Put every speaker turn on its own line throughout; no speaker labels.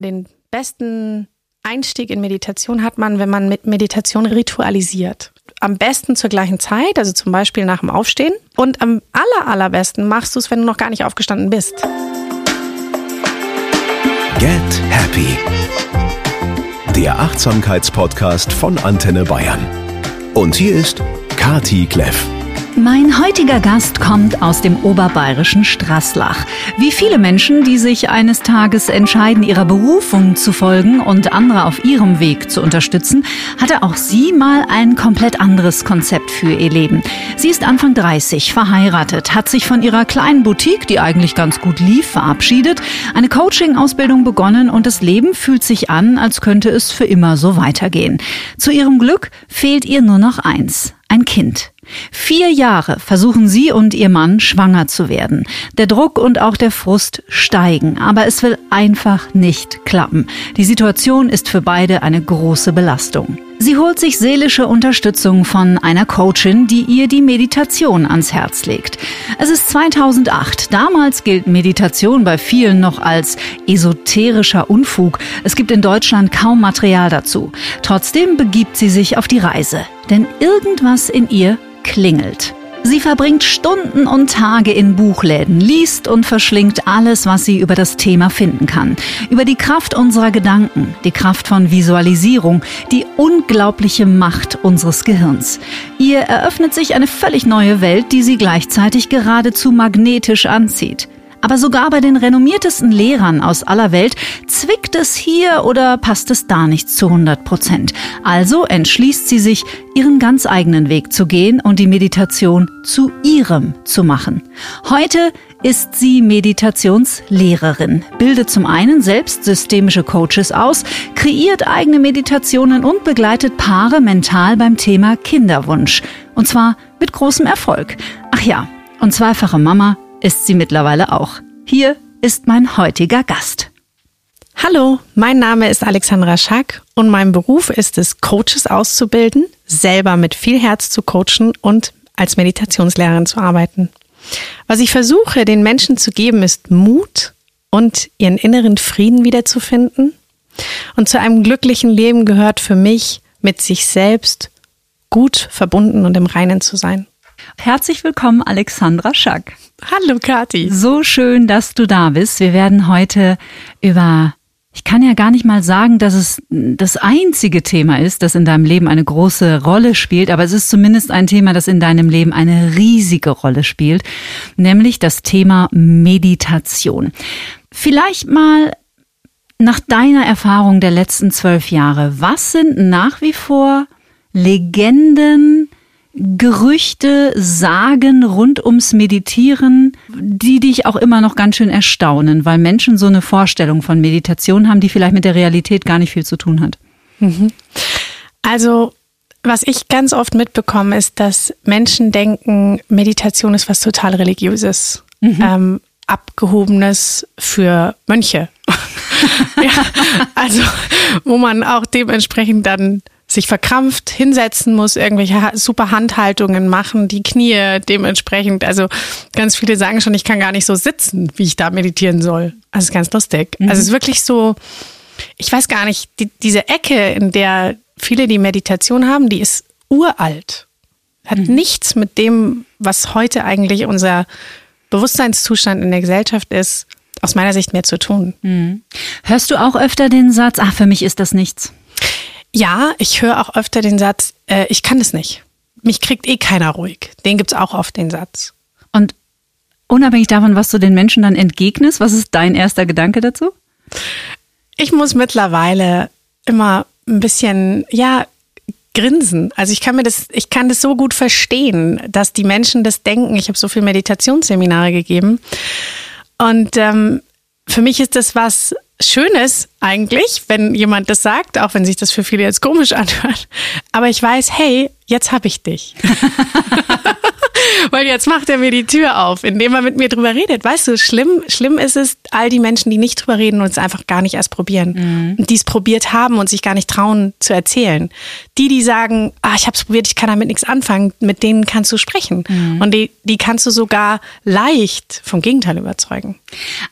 Den besten Einstieg in Meditation hat man, wenn man mit Meditation ritualisiert. Am besten zur gleichen Zeit, also zum Beispiel nach dem Aufstehen. Und am aller, allerbesten machst du es, wenn du noch gar nicht aufgestanden bist.
Get Happy. Der Achtsamkeitspodcast von Antenne Bayern. Und hier ist Kati Kleff.
Mein heutiger Gast kommt aus dem oberbayerischen Straßlach. Wie viele Menschen, die sich eines Tages entscheiden, ihrer Berufung zu folgen und andere auf ihrem Weg zu unterstützen, hatte auch sie mal ein komplett anderes Konzept für ihr Leben. Sie ist Anfang 30, verheiratet, hat sich von ihrer kleinen Boutique, die eigentlich ganz gut lief, verabschiedet, eine Coaching-Ausbildung begonnen und das Leben fühlt sich an, als könnte es für immer so weitergehen. Zu ihrem Glück fehlt ihr nur noch eins, ein Kind. Vier Jahre versuchen sie und ihr Mann schwanger zu werden. Der Druck und auch der Frust steigen, aber es will einfach nicht klappen. Die Situation ist für beide eine große Belastung. Sie holt sich seelische Unterstützung von einer Coachin, die ihr die Meditation ans Herz legt. Es ist 2008. Damals gilt Meditation bei vielen noch als esoterischer Unfug. Es gibt in Deutschland kaum Material dazu. Trotzdem begibt sie sich auf die Reise. Denn irgendwas in ihr klingelt. Sie verbringt Stunden und Tage in Buchläden, liest und verschlingt alles, was sie über das Thema finden kann. Über die Kraft unserer Gedanken, die Kraft von Visualisierung, die unglaubliche Macht unseres Gehirns. Ihr eröffnet sich eine völlig neue Welt, die sie gleichzeitig geradezu magnetisch anzieht. Aber sogar bei den renommiertesten Lehrern aus aller Welt zwickt es hier oder passt es da nicht zu 100 Prozent. Also entschließt sie sich, ihren ganz eigenen Weg zu gehen und die Meditation zu ihrem zu machen. Heute ist sie Meditationslehrerin, bildet zum einen selbst systemische Coaches aus, kreiert eigene Meditationen und begleitet Paare mental beim Thema Kinderwunsch. Und zwar mit großem Erfolg. Ach ja, und zweifache Mama ist sie mittlerweile auch. Hier ist mein heutiger Gast.
Hallo, mein Name ist Alexandra Schack und mein Beruf ist es, Coaches auszubilden, selber mit viel Herz zu coachen und als Meditationslehrerin zu arbeiten. Was ich versuche, den Menschen zu geben, ist Mut und ihren inneren Frieden wiederzufinden. Und zu einem glücklichen Leben gehört für mich, mit sich selbst gut verbunden und im Reinen zu sein.
Herzlich willkommen, Alexandra Schack.
Hallo, Kathi.
So schön, dass du da bist. Wir werden heute über ich kann ja gar nicht mal sagen, dass es das einzige Thema ist, das in deinem Leben eine große Rolle spielt, aber es ist zumindest ein Thema, das in deinem Leben eine riesige Rolle spielt, nämlich das Thema Meditation. Vielleicht mal nach deiner Erfahrung der letzten zwölf Jahre, was sind nach wie vor Legenden, Gerüchte, Sagen rund ums Meditieren, die dich auch immer noch ganz schön erstaunen, weil Menschen so eine Vorstellung von Meditation haben, die vielleicht mit der Realität gar nicht viel zu tun hat. Mhm.
Also, was ich ganz oft mitbekomme, ist, dass Menschen denken, Meditation ist was total religiöses, mhm. ähm, abgehobenes für Mönche. ja, also, wo man auch dementsprechend dann sich verkrampft hinsetzen muss, irgendwelche super Handhaltungen machen, die Knie dementsprechend. Also ganz viele sagen schon, ich kann gar nicht so sitzen, wie ich da meditieren soll. Also ist ganz lustig. Mhm. Also es ist wirklich so, ich weiß gar nicht, die, diese Ecke, in der viele die Meditation haben, die ist uralt. Hat mhm. nichts mit dem, was heute eigentlich unser Bewusstseinszustand in der Gesellschaft ist, aus meiner Sicht mehr zu tun.
Mhm. Hörst du auch öfter den Satz, ach, für mich ist das nichts?
Ja, ich höre auch öfter den Satz, äh, ich kann es nicht. Mich kriegt eh keiner ruhig. Den gibt's auch oft, den Satz.
Und unabhängig davon, was du den Menschen dann entgegnest, was ist dein erster Gedanke dazu?
Ich muss mittlerweile immer ein bisschen, ja, grinsen. Also ich kann mir das, ich kann das so gut verstehen, dass die Menschen das denken. Ich habe so viele Meditationsseminare gegeben. Und ähm, für mich ist das was Schönes eigentlich, wenn jemand das sagt, auch wenn sich das für viele jetzt komisch anhört. Aber ich weiß, hey, jetzt habe ich dich. Weil jetzt macht er mir die Tür auf, indem er mit mir drüber redet. Weißt du, schlimm, schlimm ist es, all die Menschen, die nicht drüber reden und es einfach gar nicht erst probieren. Mhm. Und die es probiert haben und sich gar nicht trauen zu erzählen. Die, die sagen, ah, ich habe es probiert, ich kann damit nichts anfangen, mit denen kannst du sprechen. Mhm. Und die, die kannst du sogar leicht vom Gegenteil überzeugen.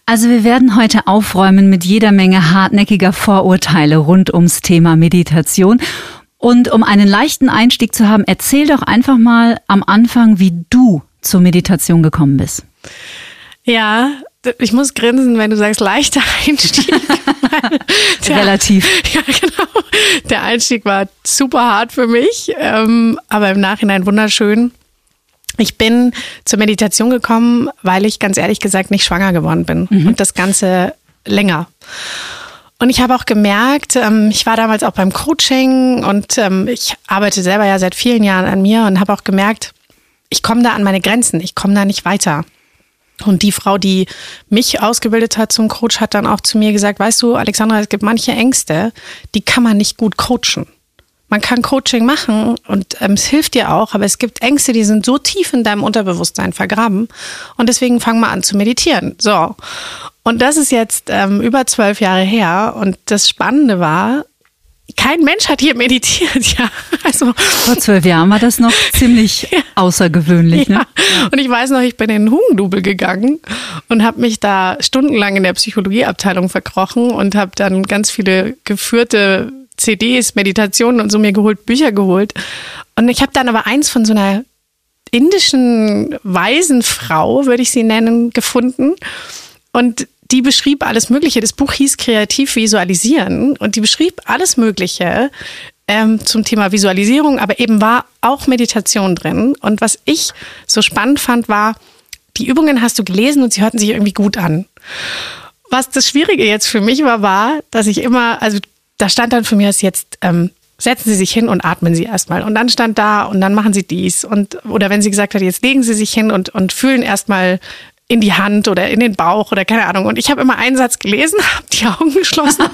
Also wir werden heute aufräumen mit jeder Menge hartnäckiger Vorurteile rund ums Thema Meditation. Und um einen leichten Einstieg zu haben, erzähl doch einfach mal am Anfang, wie du zur Meditation gekommen bist.
Ja, ich muss grinsen, wenn du sagst leichter Einstieg.
der, Relativ.
Ja, genau. Der Einstieg war super hart für mich, ähm, aber im Nachhinein wunderschön. Ich bin zur Meditation gekommen, weil ich ganz ehrlich gesagt nicht schwanger geworden bin mhm. und das Ganze länger. Und ich habe auch gemerkt, ähm, ich war damals auch beim Coaching und ähm, ich arbeite selber ja seit vielen Jahren an mir und habe auch gemerkt, ich komme da an meine Grenzen, ich komme da nicht weiter. Und die Frau, die mich ausgebildet hat zum Coach, hat dann auch zu mir gesagt, weißt du, Alexandra, es gibt manche Ängste, die kann man nicht gut coachen. Man kann Coaching machen und ähm, es hilft dir auch, aber es gibt Ängste, die sind so tief in deinem Unterbewusstsein vergraben. Und deswegen fang mal an zu meditieren. So. Und das ist jetzt ähm, über zwölf Jahre her. Und das Spannende war, kein Mensch hat hier meditiert, ja.
Also vor zwölf Jahren war das noch ziemlich ja. außergewöhnlich. Ne?
Ja. Und ich weiß noch, ich bin in den Hugendubel gegangen und habe mich da stundenlang in der Psychologieabteilung verkrochen und habe dann ganz viele geführte CDs, Meditationen und so mir geholt, Bücher geholt. Und ich habe dann aber eins von so einer indischen Waisenfrau, würde ich sie nennen, gefunden. Und die beschrieb alles Mögliche. Das Buch hieß Kreativ Visualisieren und die beschrieb alles Mögliche ähm, zum Thema Visualisierung, aber eben war auch Meditation drin. Und was ich so spannend fand, war, die Übungen hast du gelesen und sie hörten sich irgendwie gut an. Was das Schwierige jetzt für mich war, war, dass ich immer, also da stand dann für mir jetzt, ähm, setzen Sie sich hin und atmen Sie erstmal. Und dann stand da und dann machen Sie dies. Und, oder wenn sie gesagt hat, jetzt legen Sie sich hin und, und fühlen erstmal in die Hand oder in den Bauch oder keine Ahnung. Und ich habe immer einen Satz gelesen, habe die Augen geschlossen.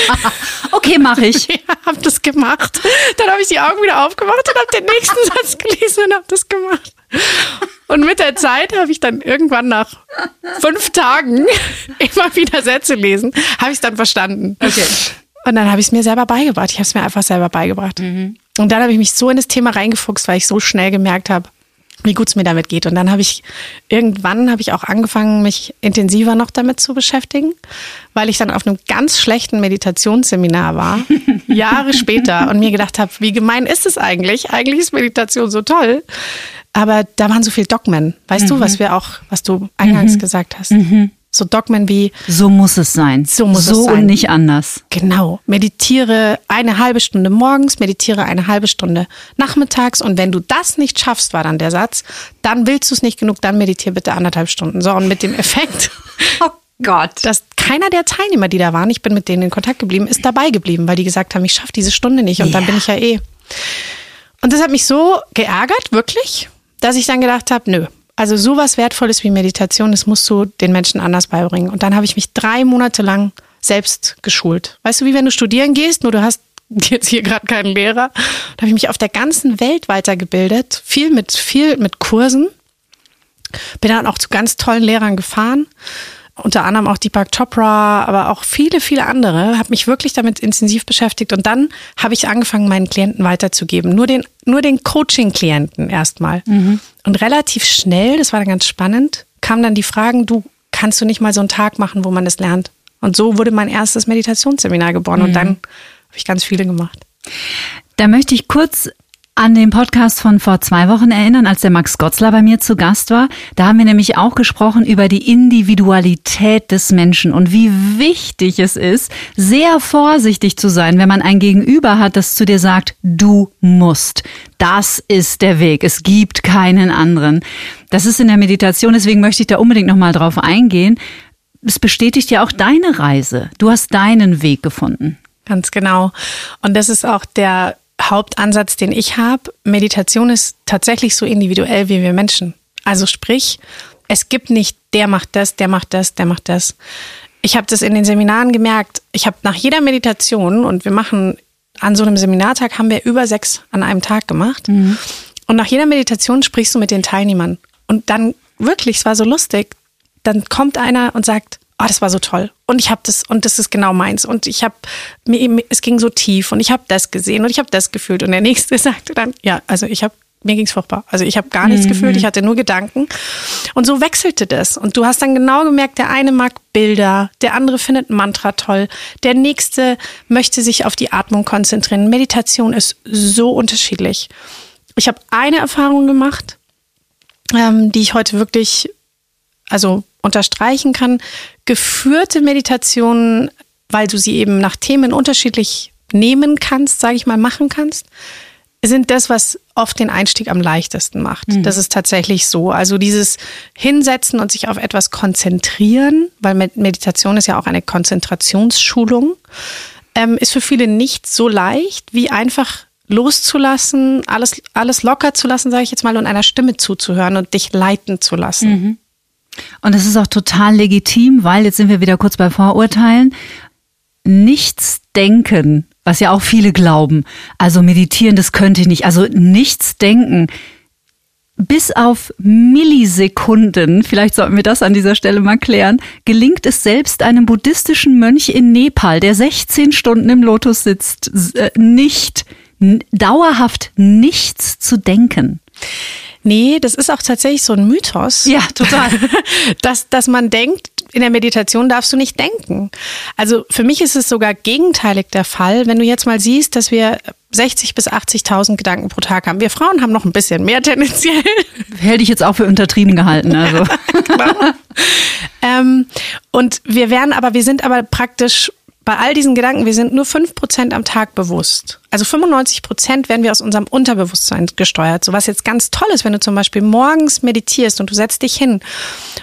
okay, mache ich.
Ja, habe das gemacht. Dann habe ich die Augen wieder aufgemacht und habe den nächsten Satz gelesen und habe das gemacht. Und mit der Zeit habe ich dann irgendwann nach fünf Tagen immer wieder Sätze lesen, habe ich es dann verstanden. Okay. Und dann habe ich es mir selber beigebracht. Ich habe es mir einfach selber beigebracht. Mhm. Und dann habe ich mich so in das Thema reingefuchst, weil ich so schnell gemerkt habe, wie gut es mir damit geht. Und dann habe ich irgendwann habe ich auch angefangen, mich intensiver noch damit zu beschäftigen, weil ich dann auf einem ganz schlechten Meditationsseminar war, Jahre später, und mir gedacht habe, wie gemein ist es eigentlich? Eigentlich ist Meditation so toll. Aber da waren so viel Dogmen. Weißt mhm. du, was wir auch, was du eingangs mhm. gesagt hast? Mhm. So Dogmen wie
So muss es sein.
So muss
so
es sein.
und nicht anders.
Genau. Meditiere eine halbe Stunde morgens, meditiere eine halbe Stunde nachmittags und wenn du das nicht schaffst, war dann der Satz, dann willst du es nicht genug, dann meditiere bitte anderthalb Stunden. So und mit dem Effekt.
oh Gott.
Dass keiner der Teilnehmer, die da waren, ich bin mit denen in Kontakt geblieben, ist dabei geblieben, weil die gesagt haben, ich schaffe diese Stunde nicht und yeah. dann bin ich ja eh. Und das hat mich so geärgert, wirklich, dass ich dann gedacht habe, nö, also sowas Wertvolles wie Meditation, das musst du den Menschen anders beibringen. Und dann habe ich mich drei Monate lang selbst geschult. Weißt du, wie wenn du studieren gehst, nur du hast jetzt hier gerade keinen Lehrer. Da habe ich mich auf der ganzen Welt weitergebildet, viel mit viel mit Kursen. Bin dann auch zu ganz tollen Lehrern gefahren unter anderem auch Deepak Chopra, aber auch viele, viele andere, habe mich wirklich damit intensiv beschäftigt und dann habe ich angefangen, meinen Klienten weiterzugeben. Nur den, nur den Coaching-Klienten erstmal. Mhm. Und relativ schnell, das war dann ganz spannend, kamen dann die Fragen, du kannst du nicht mal so einen Tag machen, wo man das lernt. Und so wurde mein erstes Meditationsseminar geboren mhm. und dann habe ich ganz viele gemacht.
Da möchte ich kurz an den Podcast von vor zwei Wochen erinnern, als der Max Gotzler bei mir zu Gast war. Da haben wir nämlich auch gesprochen über die Individualität des Menschen und wie wichtig es ist, sehr vorsichtig zu sein, wenn man ein Gegenüber hat, das zu dir sagt, du musst. Das ist der Weg. Es gibt keinen anderen. Das ist in der Meditation, deswegen möchte ich da unbedingt nochmal drauf eingehen. Es bestätigt ja auch deine Reise. Du hast deinen Weg gefunden.
Ganz genau. Und das ist auch der Hauptansatz, den ich habe. Meditation ist tatsächlich so individuell wie wir Menschen. Also sprich, es gibt nicht, der macht das, der macht das, der macht das. Ich habe das in den Seminaren gemerkt. Ich habe nach jeder Meditation und wir machen an so einem Seminartag haben wir über sechs an einem Tag gemacht. Mhm. Und nach jeder Meditation sprichst du mit den Teilnehmern. Und dann wirklich, es war so lustig, dann kommt einer und sagt, oh, das war so toll und ich habe das und das ist genau meins und ich habe mir es ging so tief und ich habe das gesehen und ich habe das gefühlt und der nächste sagte dann, ja, also ich habe mir ging's furchtbar. Also ich habe gar nichts mhm. gefühlt, ich hatte nur Gedanken. Und so wechselte das. Und du hast dann genau gemerkt, der eine mag Bilder, der andere findet Mantra toll, der nächste möchte sich auf die Atmung konzentrieren. Meditation ist so unterschiedlich. Ich habe eine Erfahrung gemacht, ähm, die ich heute wirklich also unterstreichen kann. Geführte Meditationen, weil du sie eben nach Themen unterschiedlich nehmen kannst, sage ich mal, machen kannst, sind das, was oft den Einstieg am leichtesten macht. Mhm. Das ist tatsächlich so. Also dieses Hinsetzen und sich auf etwas konzentrieren, weil Meditation ist ja auch eine Konzentrationsschulung, ähm, ist für viele nicht so leicht, wie einfach loszulassen, alles, alles locker zu lassen, sage ich jetzt mal, und einer Stimme zuzuhören und dich leiten zu lassen. Mhm.
Und es ist auch total legitim, weil jetzt sind wir wieder kurz bei Vorurteilen. Nichts denken, was ja auch viele glauben. Also meditieren, das könnte ich nicht. Also nichts denken. Bis auf Millisekunden, vielleicht sollten wir das an dieser Stelle mal klären, gelingt es selbst einem buddhistischen Mönch in Nepal, der 16 Stunden im Lotus sitzt, äh, nicht dauerhaft nichts zu denken.
Nee, das ist auch tatsächlich so ein Mythos.
Ja, total.
dass, dass man denkt, in der Meditation darfst du nicht denken. Also für mich ist es sogar gegenteilig der Fall, wenn du jetzt mal siehst, dass wir 60 bis 80.000 Gedanken pro Tag haben. Wir Frauen haben noch ein bisschen mehr tendenziell.
Hätte ich jetzt auch für untertrieben gehalten. Also. genau.
ähm, und wir werden aber, wir sind aber praktisch bei all diesen Gedanken, wir sind nur fünf Prozent am Tag bewusst. Also 95 Prozent werden wir aus unserem Unterbewusstsein gesteuert. So was jetzt ganz toll ist, wenn du zum Beispiel morgens meditierst und du setzt dich hin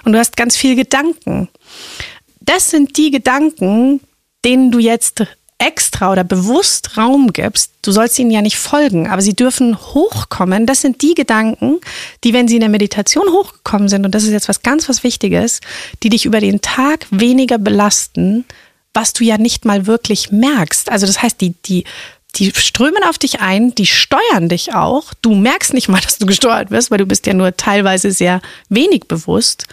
und du hast ganz viele Gedanken. Das sind die Gedanken, denen du jetzt extra oder bewusst Raum gibst. Du sollst ihnen ja nicht folgen, aber sie dürfen hochkommen. Das sind die Gedanken, die, wenn sie in der Meditation hochgekommen sind, und das ist jetzt was ganz was Wichtiges, die dich über den Tag weniger belasten, was du ja nicht mal wirklich merkst. Also das heißt, die, die, die strömen auf dich ein, die steuern dich auch. Du merkst nicht mal, dass du gesteuert wirst, weil du bist ja nur teilweise sehr wenig bewusst.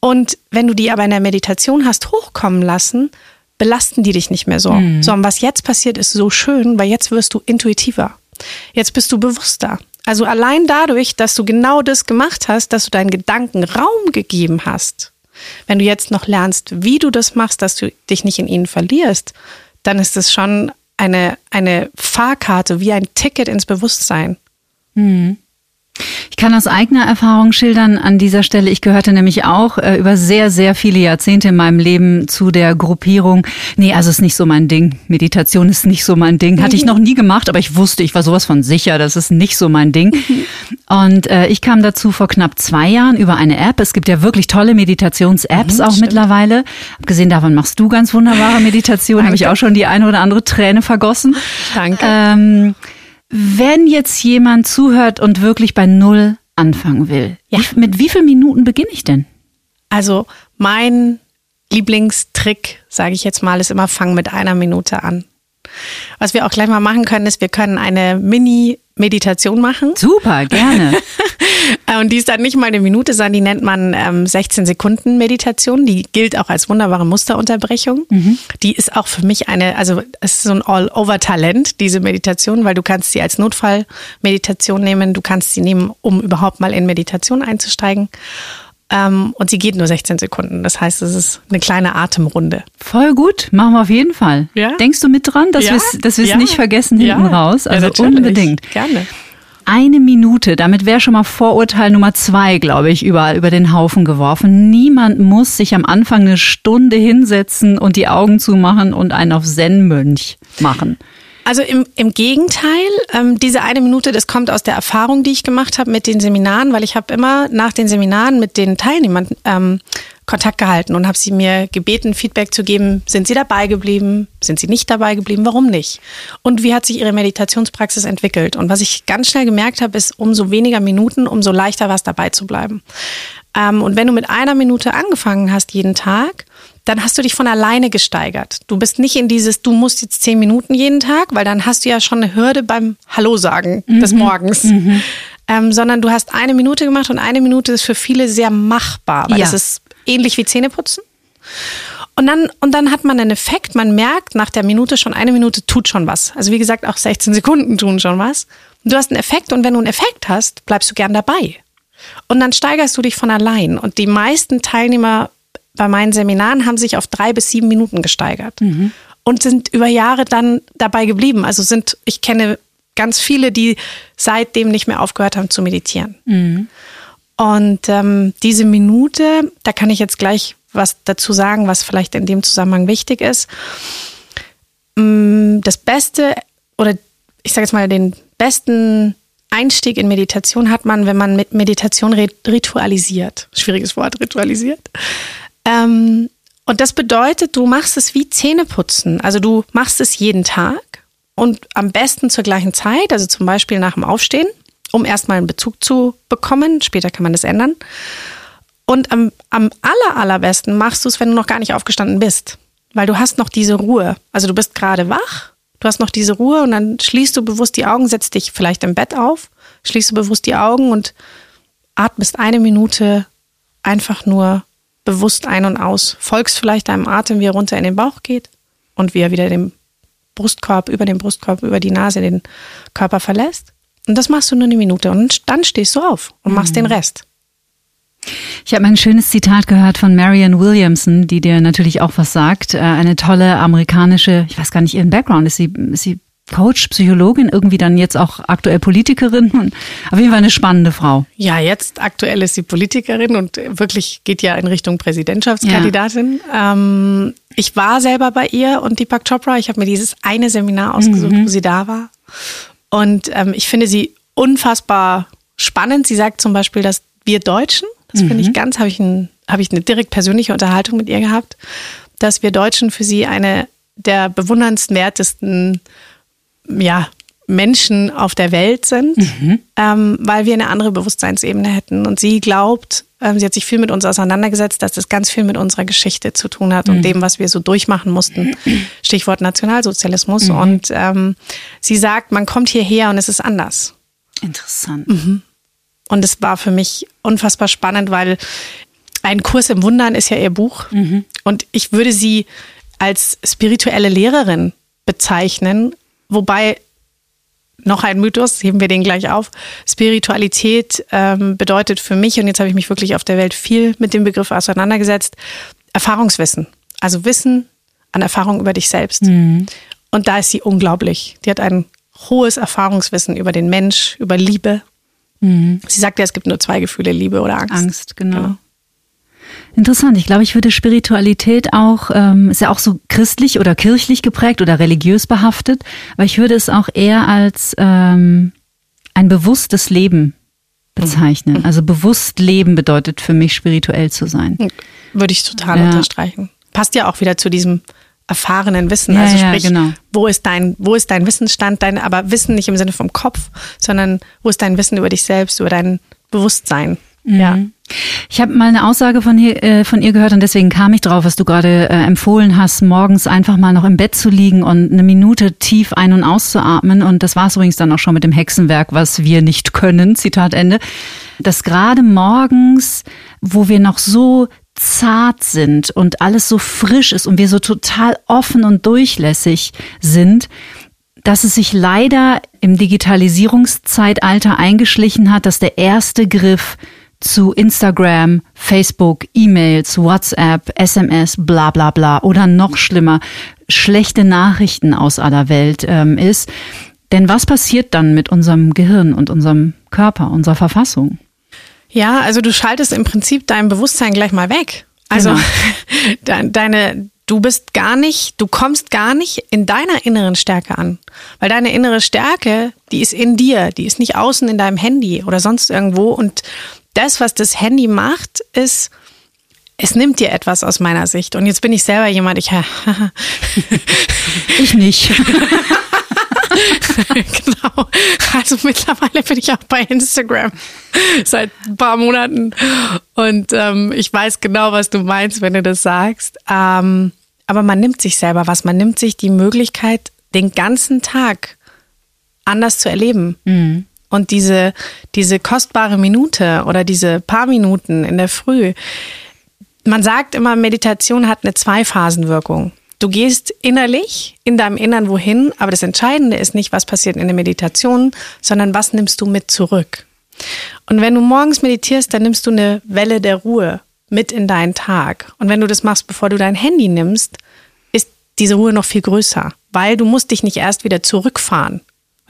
Und wenn du die aber in der Meditation hast hochkommen lassen, belasten die dich nicht mehr so. Mhm. Sondern was jetzt passiert, ist so schön, weil jetzt wirst du intuitiver. Jetzt bist du bewusster. Also allein dadurch, dass du genau das gemacht hast, dass du deinen Gedanken Raum gegeben hast, wenn du jetzt noch lernst, wie du das machst, dass du dich nicht in ihnen verlierst, dann ist es schon eine, eine Fahrkarte, wie ein Ticket ins Bewusstsein.
Mhm. Ich kann aus eigener Erfahrung schildern an dieser Stelle. Ich gehörte nämlich auch äh, über sehr, sehr viele Jahrzehnte in meinem Leben zu der Gruppierung. Nee, also ist nicht so mein Ding. Meditation ist nicht so mein Ding. Hatte ich noch nie gemacht, aber ich wusste, ich war sowas von sicher, das ist nicht so mein Ding. Und äh, ich kam dazu vor knapp zwei Jahren über eine App. Es gibt ja wirklich tolle Meditations-Apps mhm, auch stimmt. mittlerweile. Abgesehen davon machst du ganz wunderbare Meditation. Habe ich auch schon die eine oder andere Träne vergossen.
Danke.
Ähm, wenn jetzt jemand zuhört und wirklich bei Null anfangen will, ja. mit wie vielen Minuten beginne ich denn?
Also mein Lieblingstrick, sage ich jetzt mal, ist immer, fang mit einer Minute an. Was wir auch gleich mal machen können, ist, wir können eine Mini-Meditation machen.
Super, gerne.
und die ist dann nicht mal eine Minute, sondern die nennt man ähm, 16 Sekunden Meditation. Die gilt auch als wunderbare Musterunterbrechung. Mhm. Die ist auch für mich eine, also es ist so ein All-Over-Talent, diese Meditation, weil du kannst sie als Notfallmeditation nehmen, du kannst sie nehmen, um überhaupt mal in Meditation einzusteigen. Ähm, und sie geht nur 16 Sekunden. Das heißt, es ist eine kleine Atemrunde.
Voll gut, machen wir auf jeden Fall. Ja? Denkst du mit dran, dass ja? wir es ja. nicht vergessen hinten raus? Also unbedingt.
Gerne.
Eine Minute, damit wäre schon mal Vorurteil Nummer zwei, glaube ich, überall über den Haufen geworfen. Niemand muss sich am Anfang eine Stunde hinsetzen und die Augen zumachen und einen auf Zen-Mönch machen.
Also im, im Gegenteil, ähm, diese eine Minute, das kommt aus der Erfahrung, die ich gemacht habe mit den Seminaren, weil ich habe immer nach den Seminaren mit den Teilnehmern ähm, Kontakt gehalten und habe sie mir gebeten, Feedback zu geben. Sind sie dabei geblieben? Sind sie nicht dabei geblieben? Warum nicht? Und wie hat sich ihre Meditationspraxis entwickelt? Und was ich ganz schnell gemerkt habe, ist, umso weniger Minuten, umso leichter war es dabei zu bleiben. Ähm, und wenn du mit einer Minute angefangen hast jeden Tag, dann hast du dich von alleine gesteigert. Du bist nicht in dieses, du musst jetzt zehn Minuten jeden Tag, weil dann hast du ja schon eine Hürde beim Hallo sagen mhm. des Morgens. Mhm. ähm, sondern du hast eine Minute gemacht und eine Minute ist für viele sehr machbar, weil
Ja.
das ist ähnlich wie Zähneputzen. Und dann, und dann hat man einen Effekt, man merkt nach der Minute schon, eine Minute tut schon was. Also wie gesagt, auch 16 Sekunden tun schon was. Und du hast einen Effekt und wenn du einen Effekt hast, bleibst du gern dabei. Und dann steigerst du dich von allein. Und die meisten Teilnehmer bei meinen Seminaren haben sich auf drei bis sieben Minuten gesteigert und sind über Jahre dann dabei geblieben. Also sind, ich kenne ganz viele, die seitdem nicht mehr aufgehört haben zu meditieren. Und ähm, diese Minute, da kann ich jetzt gleich was dazu sagen, was vielleicht in dem Zusammenhang wichtig ist. Mm, Das Beste oder ich sage jetzt mal den besten Einstieg in Meditation hat man, wenn man mit Meditation rit- ritualisiert. Schwieriges Wort, ritualisiert. Ähm, und das bedeutet, du machst es wie Zähneputzen. Also du machst es jeden Tag und am besten zur gleichen Zeit, also zum Beispiel nach dem Aufstehen, um erstmal einen Bezug zu bekommen. Später kann man das ändern. Und am, am aller, allerbesten machst du es, wenn du noch gar nicht aufgestanden bist. Weil du hast noch diese Ruhe. Also du bist gerade wach, du hast noch diese Ruhe und dann schließt du bewusst die Augen, setzt dich vielleicht im Bett auf, schließt du bewusst die Augen und atmest eine Minute einfach nur bewusst ein und aus. Folgst vielleicht deinem Atem, wie er runter in den Bauch geht und wie er wieder den Brustkorb, über den Brustkorb, über die Nase den Körper verlässt. Und das machst du nur eine Minute und dann stehst du auf und machst den Rest.
Ich habe ein schönes Zitat gehört von Marianne Williamson, die dir natürlich auch was sagt. Äh, Eine tolle amerikanische, ich weiß gar nicht ihren Background, ist sie, ist sie Coach, Psychologin, irgendwie dann jetzt auch aktuell Politikerin auf jeden Fall eine spannende Frau.
Ja, jetzt aktuell ist sie Politikerin und wirklich geht ja in Richtung Präsidentschaftskandidatin. Ähm, ich war selber bei ihr und Deepak Chopra. Ich habe mir dieses eine Seminar ausgesucht, wo sie da war. Und ähm, ich finde sie unfassbar spannend. Sie sagt zum Beispiel, dass wir Deutschen, das finde ich ganz, habe ich, ein, habe ich eine direkt persönliche Unterhaltung mit ihr gehabt, dass wir Deutschen für sie eine der bewundernswertesten ja, Menschen auf der Welt sind, ähm, weil wir eine andere Bewusstseinsebene hätten. Und sie glaubt, ähm, sie hat sich viel mit uns auseinandergesetzt, dass das ganz viel mit unserer Geschichte zu tun hat und dem, was wir so durchmachen mussten. Stichwort Nationalsozialismus. Und ähm, sie sagt, man kommt hierher und es ist anders.
Interessant.
Und es war für mich unfassbar spannend, weil ein Kurs im Wundern ist ja ihr Buch. Und ich würde sie als spirituelle Lehrerin bezeichnen, wobei noch ein Mythos, heben wir den gleich auf. Spiritualität ähm, bedeutet für mich, und jetzt habe ich mich wirklich auf der Welt viel mit dem Begriff auseinandergesetzt, Erfahrungswissen. Also Wissen an Erfahrung über dich selbst. Und da ist sie unglaublich. Die hat ein hohes Erfahrungswissen über den Mensch, über Liebe. Sie sagt ja, es gibt nur zwei Gefühle, Liebe oder Angst.
Angst, genau. Interessant. Ich glaube, ich würde Spiritualität auch, ähm, ist ja auch so christlich oder kirchlich geprägt oder religiös behaftet, aber ich würde es auch eher als ähm, ein bewusstes Leben bezeichnen. Also bewusst leben bedeutet für mich spirituell zu sein.
Würde ich total
Ja.
unterstreichen. Passt ja auch wieder zu diesem erfahrenen Wissen.
Ja,
also
ja,
sprich,
genau.
wo ist dein, wo ist dein Wissensstand, dein, aber Wissen nicht im Sinne vom Kopf, sondern wo ist dein Wissen über dich selbst, über dein Bewusstsein. Ja.
Ich habe mal eine Aussage von, hier, äh, von ihr gehört und deswegen kam ich drauf, was du gerade äh, empfohlen hast, morgens einfach mal noch im Bett zu liegen und eine Minute tief ein- und auszuatmen. Und das war es übrigens dann auch schon mit dem Hexenwerk, was wir nicht können, Zitat Ende. Dass gerade morgens, wo wir noch so zart sind und alles so frisch ist und wir so total offen und durchlässig sind, dass es sich leider im Digitalisierungszeitalter eingeschlichen hat, dass der erste Griff zu Instagram, Facebook, E-Mails, WhatsApp, SMS, bla bla bla oder noch schlimmer, schlechte Nachrichten aus aller Welt ähm, ist. Denn was passiert dann mit unserem Gehirn und unserem Körper, unserer Verfassung?
Ja, also du schaltest im Prinzip dein Bewusstsein gleich mal weg. Also
Genau.
de- deine, du bist gar nicht, du kommst gar nicht in deiner inneren Stärke an. Weil deine innere Stärke, die ist in dir, die ist nicht außen in deinem Handy oder sonst irgendwo. Und das, was das Handy macht, ist, es nimmt dir etwas aus meiner Sicht. Und jetzt bin ich selber jemand, ich,
Ich nicht.
genau. Also mittlerweile bin ich auch bei Instagram seit ein paar Monaten und ähm, ich weiß genau, was du meinst, wenn du das sagst. Ähm, aber man nimmt sich selber was. Man nimmt sich die Möglichkeit, den ganzen Tag anders zu erleben. Und diese, diese kostbare Minute oder diese paar Minuten in der Früh, man sagt immer, Meditation hat eine Zweiphasenwirkung. Du gehst innerlich in deinem Innern wohin, aber das Entscheidende ist nicht, was passiert in der Meditation, sondern was nimmst du mit zurück. Und wenn du morgens meditierst, dann nimmst du eine Welle der Ruhe mit in deinen Tag. Und wenn du das machst, bevor du dein Handy nimmst, ist diese Ruhe noch viel größer, weil du musst dich nicht erst wieder zurückfahren.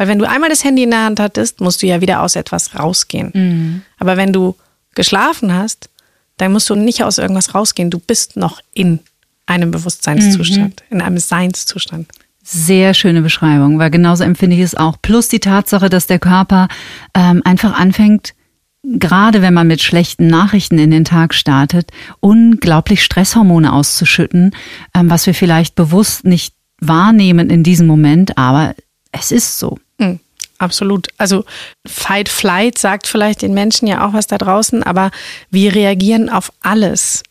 Weil wenn du einmal das Handy in der Hand hattest, musst du ja wieder aus etwas rausgehen. Mhm. Aber wenn du geschlafen hast, dann musst du nicht aus irgendwas rausgehen. Du bist noch in einem Bewusstseinszustand, mhm. in einem Seinszustand.
Sehr schöne Beschreibung, weil genauso empfinde ich es auch. Plus die Tatsache, dass der Körper ähm, einfach anfängt, gerade wenn man mit schlechten Nachrichten in den Tag startet, unglaublich Stresshormone auszuschütten, ähm, was wir vielleicht bewusst nicht wahrnehmen in diesem Moment, aber es ist so.
Mhm. Absolut. Also Fight Flight sagt vielleicht den Menschen ja auch was da draußen, aber wir reagieren auf alles.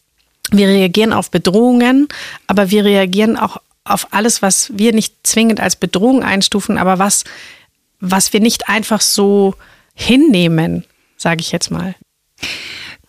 Wir reagieren auf Bedrohungen, aber wir reagieren auch auf alles, was wir nicht zwingend als Bedrohung einstufen, aber was, was wir nicht einfach so hinnehmen, sage ich jetzt mal.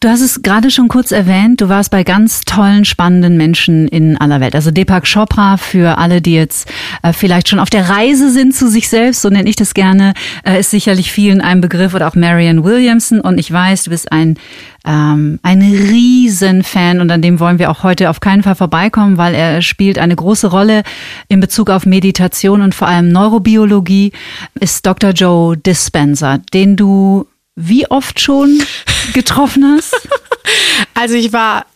Du hast es gerade schon kurz erwähnt, du warst bei ganz tollen, spannenden Menschen in aller Welt. Also Deepak Chopra für alle, die jetzt äh, vielleicht schon auf der Reise sind zu sich selbst, so nenne ich das gerne, äh, ist sicherlich vielen ein Begriff oder auch Marianne Williamson. Und ich weiß, du bist ein ähm, ein Riesenfan und an dem wollen wir auch heute auf keinen Fall vorbeikommen, weil er spielt eine große Rolle in Bezug auf Meditation und vor allem Neurobiologie, ist Dr. Joe Dispenza, den du wie oft schon getroffen hast?
Also ich war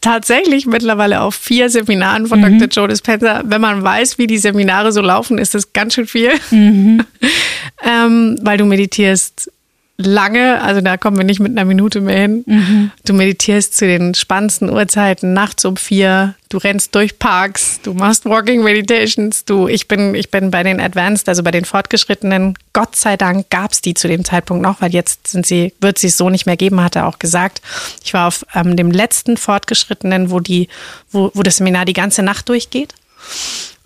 tatsächlich mittlerweile auf vier Seminaren von mhm. Dr. Joe Dispenza. Wenn man weiß, wie die Seminare so laufen, ist das ganz schön viel, mhm. ähm, weil du meditierst lange, also da kommen wir nicht mit einer Minute mehr hin. Mhm. Du meditierst zu den spannendsten Uhrzeiten, nachts um vier, du rennst durch Parks, du machst Walking Meditations, du, ich bin, ich bin bei den Advanced, also bei den Fortgeschrittenen, Gott sei Dank gab es die zu dem Zeitpunkt noch, weil jetzt sind sie, wird sie es so nicht mehr geben, hat er auch gesagt. Ich war auf ähm, dem letzten Fortgeschrittenen, wo die, wo, wo das Seminar die ganze Nacht durchgeht.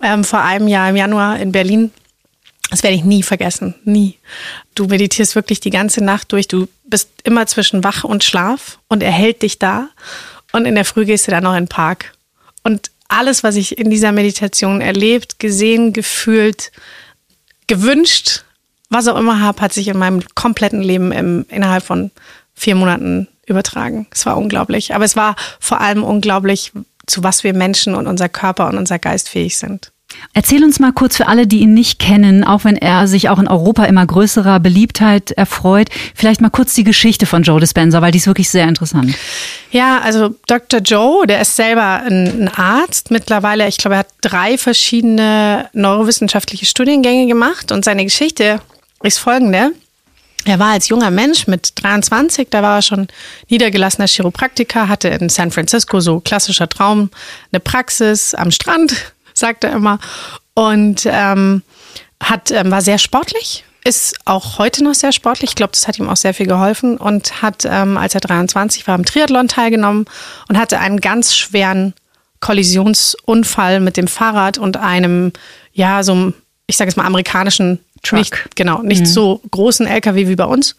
Ähm, vor einem Jahr im Januar in Berlin das werde ich nie vergessen, nie. Du meditierst wirklich die ganze Nacht durch. Du bist immer zwischen Wach und Schlaf und er hält dich da. Und in der Früh gehst du dann noch in den Park. Und alles, was ich in dieser Meditation erlebt, gesehen, gefühlt, gewünscht, was auch immer habe, hat sich in meinem kompletten Leben im, innerhalb von vier Monaten übertragen. Es war unglaublich. Aber es war vor allem unglaublich, zu was wir Menschen und unser Körper und unser Geist fähig sind.
Erzähl uns mal kurz für alle, die ihn nicht kennen, auch wenn er sich auch in Europa immer größerer Beliebtheit erfreut, vielleicht mal kurz die Geschichte von Joe Dispenza, weil die ist wirklich sehr interessant.
Ja, also Dr. Joe, der ist selber ein, Arzt. Mittlerweile, ich glaube, er hat drei verschiedene neurowissenschaftliche Studiengänge gemacht und seine Geschichte ist folgende. Er war als junger Mensch mit 23, da war er schon niedergelassener Chiropraktiker, hatte in San Francisco so klassischer Traum eine Praxis am Strand sagt er immer. Und ähm, hat, ähm, war sehr sportlich, ist auch heute noch sehr sportlich. Ich glaube, das hat ihm auch sehr viel geholfen und hat, ähm, als er 23 war, im Triathlon teilgenommen und hatte einen ganz schweren Kollisionsunfall mit dem Fahrrad und einem, ja, so einem, ich sage jetzt mal, amerikanischen Truck. Nicht, genau, nicht mhm. so großen LKW wie bei uns,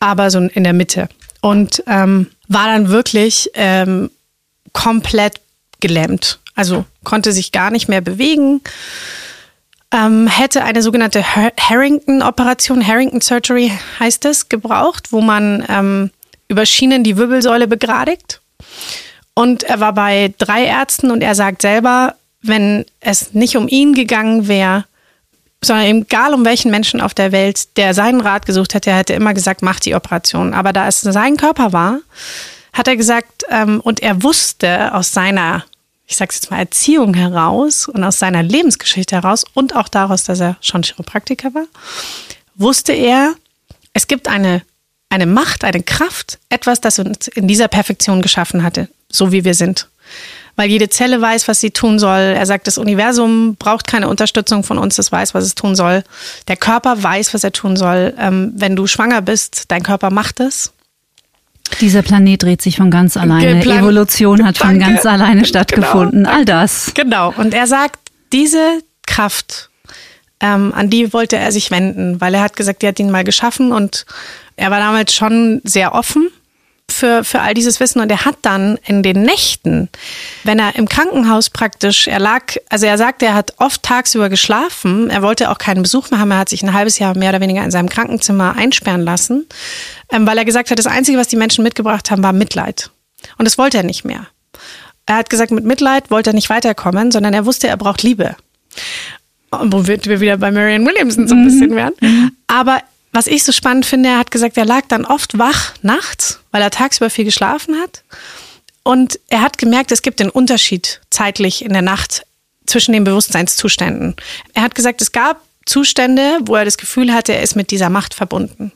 aber so in der Mitte. Und ähm, war dann wirklich ähm, komplett gelähmt. Also konnte sich gar nicht mehr bewegen. Ähm, hätte eine sogenannte Harrington-Operation, Harrington Surgery heißt es, gebraucht, wo man ähm, über Schienen die Wirbelsäule begradigt. Und er war bei drei Ärzten und er sagt selber, wenn es nicht um ihn gegangen wäre, sondern egal um welchen Menschen auf der Welt, der seinen Rat gesucht hätte, er hätte immer gesagt, mach die Operation. Aber da es sein Körper war, hat er gesagt, ähm, und er wusste aus seiner ich sage jetzt mal, Erziehung heraus und aus seiner Lebensgeschichte heraus und auch daraus, dass er schon Chiropraktiker war, wusste er, es gibt eine, eine Macht, eine Kraft, etwas, das uns in dieser Perfektion geschaffen hatte, so wie wir sind. Weil jede Zelle weiß, was sie tun soll. Er sagt, das Universum braucht keine Unterstützung von uns, es weiß, was es tun soll. Der Körper weiß, was er tun soll. Ähm, wenn du schwanger bist, dein Körper macht es.
Dieser Planet dreht sich von ganz alleine. Plan Evolution hat von ganz alleine genau. stattgefunden. Genau. All das.
Genau. Und er sagt, diese Kraft ähm, an die wollte er sich wenden, weil er hat gesagt, die hat ihn mal geschaffen und er war damals schon sehr offen für, für all dieses Wissen und er hat dann in den Nächten, wenn er im Krankenhaus praktisch, er lag, also er sagte, er hat oft tagsüber geschlafen, er wollte auch keinen Besuch mehr haben, er hat sich ein halbes Jahr mehr oder weniger in seinem Krankenzimmer einsperren lassen, ähm, weil er gesagt hat, das Einzige, was die Menschen mitgebracht haben, war Mitleid. Und das wollte er nicht mehr. Er hat gesagt, mit Mitleid wollte er nicht weiterkommen, sondern er wusste, er braucht Liebe. Wo wir wieder bei Marianne Williamson so ein bisschen mhm. werden. Mhm. Aber was ich so spannend finde, er hat gesagt, er lag dann oft wach nachts, weil er tagsüber viel geschlafen hat. Und er hat gemerkt, es gibt einen Unterschied zeitlich in der Nacht zwischen den Bewusstseinszuständen. Er hat gesagt, es gab Zustände, wo er das Gefühl hatte, er ist mit dieser Macht verbunden.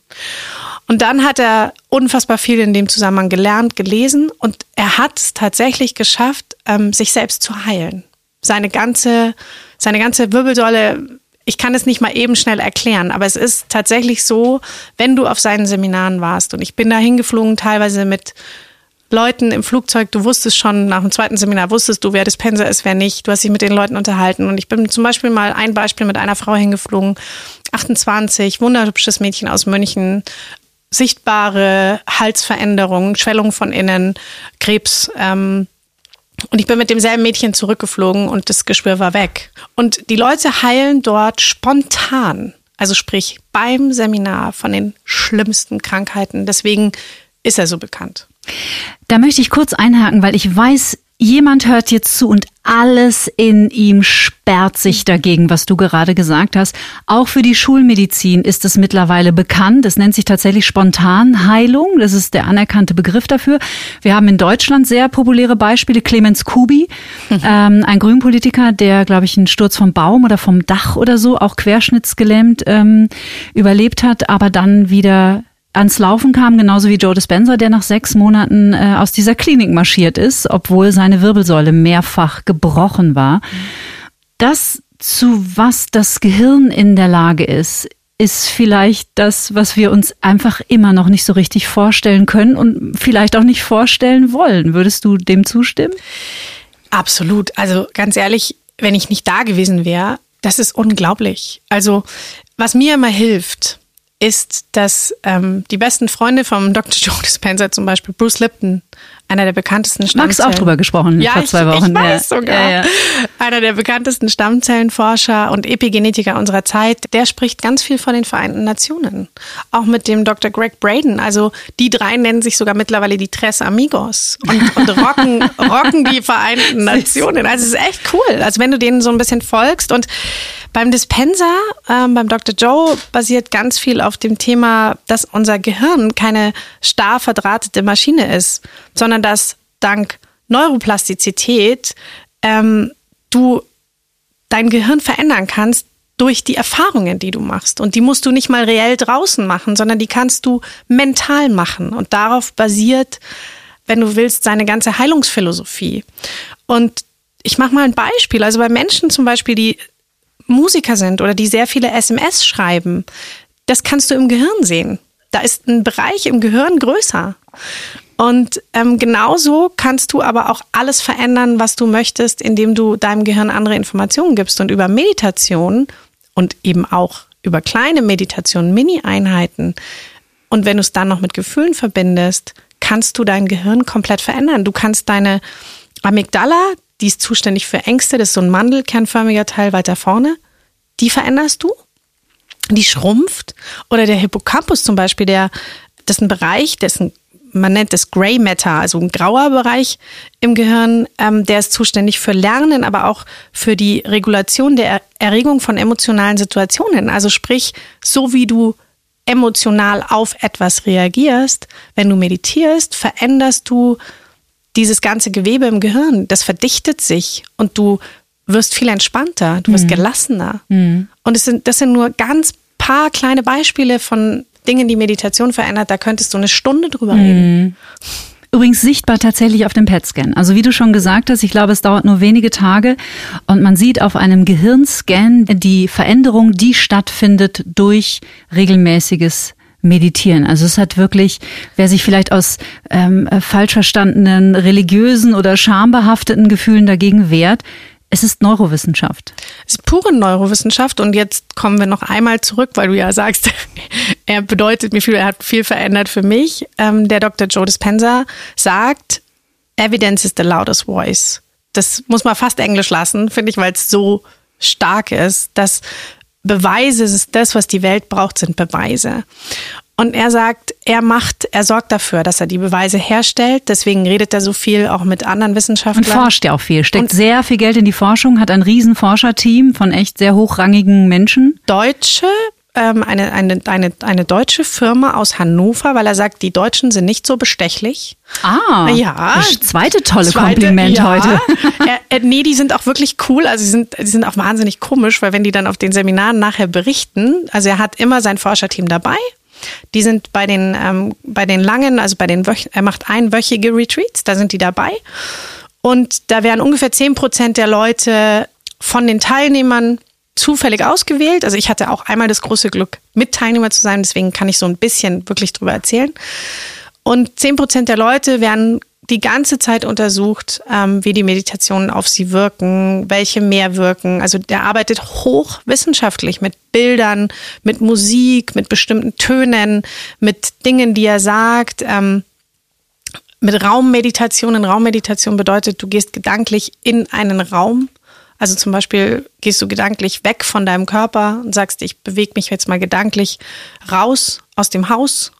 Und dann hat er unfassbar viel in dem Zusammenhang gelernt, gelesen und er hat es tatsächlich geschafft, ähm, sich selbst zu heilen. Seine ganze, seine ganze Wirbelsäule ich kann es nicht mal eben schnell erklären, aber es ist tatsächlich so, wenn du auf seinen Seminaren warst und ich bin da hingeflogen, teilweise mit Leuten im Flugzeug, du wusstest schon nach dem zweiten Seminar, wusstest du, wer Dispenser ist, wer nicht. Du hast dich mit den Leuten unterhalten. Und ich bin zum Beispiel mal ein Beispiel mit einer Frau hingeflogen, 28, wunderhübsches Mädchen aus München, sichtbare Halsveränderungen, Schwellung von innen, Krebs. Ähm, und ich bin mit demselben Mädchen zurückgeflogen und das Geschwür war weg. Und die Leute heilen dort spontan, also sprich beim Seminar von den schlimmsten Krankheiten. Deswegen ist er so bekannt.
Da möchte ich kurz einhaken, weil ich weiß, Jemand hört jetzt zu und alles in ihm sperrt sich dagegen, was du gerade gesagt hast. Auch für die Schulmedizin ist es mittlerweile bekannt. Es nennt sich tatsächlich Spontanheilung. Das ist der anerkannte Begriff dafür. Wir haben in Deutschland sehr populäre Beispiele. Clemens Kubi, mhm. ähm, ein Grünpolitiker, der, glaube ich, einen Sturz vom Baum oder vom Dach oder so, auch querschnittsgelähmt ähm, überlebt hat, aber dann wieder ans Laufen kam, genauso wie Joe Dispenza, der nach sechs Monaten äh, aus dieser Klinik marschiert ist, obwohl seine Wirbelsäule mehrfach gebrochen war. Das, zu was das Gehirn in der Lage ist, ist vielleicht das, was wir uns einfach immer noch nicht so richtig vorstellen können und vielleicht auch nicht vorstellen wollen. Würdest du dem zustimmen?
Absolut. Also ganz ehrlich, wenn ich nicht da gewesen wäre, das ist unglaublich. Also was mir immer hilft, ist, dass ähm, die besten Freunde vom Dr. Joe Dispenza, zum Beispiel Bruce Lipton, einer der bekanntesten
Stammzellen. Max auch drüber gesprochen
ja,
vor zwei
ich,
Wochen.
Ich weiß ja. sogar. Ja, ja. Einer der bekanntesten Stammzellenforscher und Epigenetiker unserer Zeit, der spricht ganz viel von den Vereinten Nationen. Auch mit dem Dr. Greg Braden. Also die drei nennen sich sogar mittlerweile die Tres Amigos und, und rocken, rocken die Vereinten Nationen. Also es ist echt cool. Also wenn du denen so ein bisschen folgst und beim Dispenser, ähm, beim Dr. Joe, basiert ganz viel auf dem Thema, dass unser Gehirn keine starr verdrahtete Maschine ist, sondern dass dank Neuroplastizität ähm, du dein Gehirn verändern kannst durch die Erfahrungen, die du machst. Und die musst du nicht mal reell draußen machen, sondern die kannst du mental machen. Und darauf basiert, wenn du willst, seine ganze Heilungsphilosophie. Und ich mache mal ein Beispiel. Also bei Menschen zum Beispiel, die Musiker sind oder die sehr viele SMS schreiben, das kannst du im Gehirn sehen. Da ist ein Bereich im Gehirn größer. Und ähm, genauso kannst du aber auch alles verändern, was du möchtest, indem du deinem Gehirn andere Informationen gibst. Und über Meditation und eben auch über kleine Meditationen, Mini-Einheiten und wenn du es dann noch mit Gefühlen verbindest, kannst du dein Gehirn komplett verändern. Du kannst deine Amygdala, die ist zuständig für Ängste, das ist so ein mandelkernförmiger Teil weiter vorne. Die veränderst du, die schrumpft. Oder der Hippocampus zum Beispiel, der, das ist ein Bereich, dessen man nennt es Gray Matter, also ein grauer Bereich im Gehirn, ähm, der ist zuständig für Lernen, aber auch für die Regulation der Erregung von emotionalen Situationen. Also sprich, so wie du emotional auf etwas reagierst, wenn du meditierst, veränderst du dieses ganze Gewebe im Gehirn, das verdichtet sich und du wirst viel entspannter, du wirst mhm. gelassener. Mhm. Und es sind, das sind nur ganz paar kleine Beispiele von Dingen, die Meditation verändert. Da könntest du eine Stunde drüber mhm. reden.
Übrigens sichtbar tatsächlich auf dem PET-Scan. Also wie du schon gesagt hast, ich glaube, es dauert nur wenige Tage und man sieht auf einem Gehirnscan die Veränderung, die stattfindet durch regelmäßiges meditieren. Also es hat wirklich, wer sich vielleicht aus ähm, falsch verstandenen religiösen oder schambehafteten Gefühlen dagegen wehrt, Es ist Neurowissenschaft.
Es ist pure Neurowissenschaft und jetzt kommen wir noch einmal zurück, weil du ja sagst, er bedeutet mir viel, er hat viel verändert für mich. Ähm, der Dr. Joe Dispenza sagt, Evidence is the loudest voice. Das muss man fast Englisch lassen, finde ich, weil es so stark ist, dass Beweise ist das, was die Welt braucht, sind Beweise. Und er sagt, er macht, er sorgt dafür, dass er die Beweise herstellt. Deswegen redet er so viel auch mit anderen Wissenschaftlern.
Und forscht ja auch viel, steckt und sehr viel Geld in die Forschung, hat ein riesen Forscherteam von echt sehr hochrangigen Menschen.
Deutsche, ähm, eine, eine, eine, eine deutsche Firma aus Hannover, weil er sagt, die Deutschen sind nicht so bestechlich.
Ah, ja. Das zweite tolle zweite, Kompliment ja. heute.
äh, nee, die sind auch wirklich cool. Also sie sind, die sind auch wahnsinnig komisch, weil wenn die dann auf den Seminaren nachher berichten, also er hat immer sein Forscherteam dabei die sind bei den, ähm, bei den langen, also bei den Wöch er macht einwöchige Retreats, da sind die dabei. Und da werden ungefähr zehn Prozent der Leute von den Teilnehmern zufällig ausgewählt. Also ich hatte auch einmal das große Glück, mit Teilnehmer zu sein, deswegen kann ich so ein bisschen wirklich drüber erzählen. Und zehn Prozent der Leute werden die ganze Zeit untersucht, ähm, wie die Meditationen auf sie wirken, welche mehr wirken. Also der arbeitet hochwissenschaftlich mit Bildern, mit Musik, mit bestimmten Tönen, mit Dingen, die er sagt. Ähm, mit Raummeditation. Raummeditation bedeutet, du gehst gedanklich in einen Raum. Also zum Beispiel gehst du gedanklich weg von deinem Körper und sagst, ich bewege mich jetzt mal gedanklich raus aus dem Haus.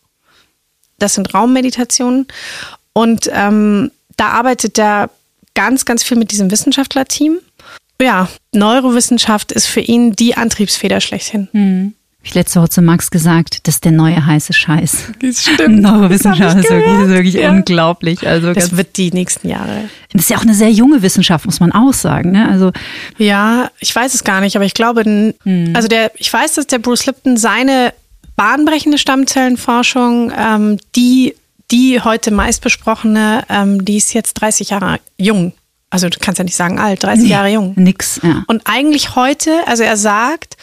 Das sind Raummeditationen. Und ähm, da arbeitet er ganz, ganz viel mit diesem Wissenschaftlerteam. Ja, Neurowissenschaft ist für ihn die Antriebsfeder schlechthin.
Hm. Ich letzte Woche zu Max gesagt, das ist der neue heiße Scheiß.
Das stimmt.
Neurowissenschaft das ist wirklich, ist wirklich ja. unglaublich. Also
das wird die nächsten Jahre.
Das ist ja auch eine sehr junge Wissenschaft, muss man auch sagen. Ne? Also
ja, ich weiß es gar nicht, aber ich glaube, hm. also der, ich weiß, dass der Bruce Lipton seine bahnbrechende Stammzellenforschung, ähm, die die heute meistbesprochene, ähm, die ist jetzt 30 Jahre jung. Also du kannst ja nicht sagen alt, 30 nee, Jahre jung.
Nix, ja.
Und eigentlich heute, also er sagt,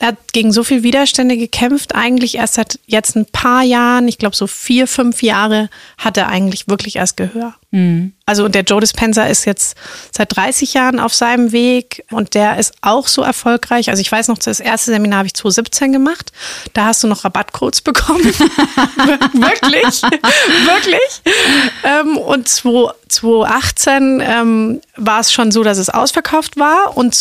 er hat gegen so viel Widerstände gekämpft, eigentlich erst seit jetzt ein paar Jahren, ich glaube so vier, fünf Jahre, hat er eigentlich wirklich erst Gehör. Mhm. Also der Joe Dispenza ist jetzt seit 30 Jahren auf seinem Weg und der ist auch so erfolgreich. Also ich weiß noch, das erste Seminar habe ich 2017 gemacht. Da hast du noch Rabattcodes bekommen. wirklich, wirklich. Ähm, und 2018 ähm, war es schon so, dass es ausverkauft war und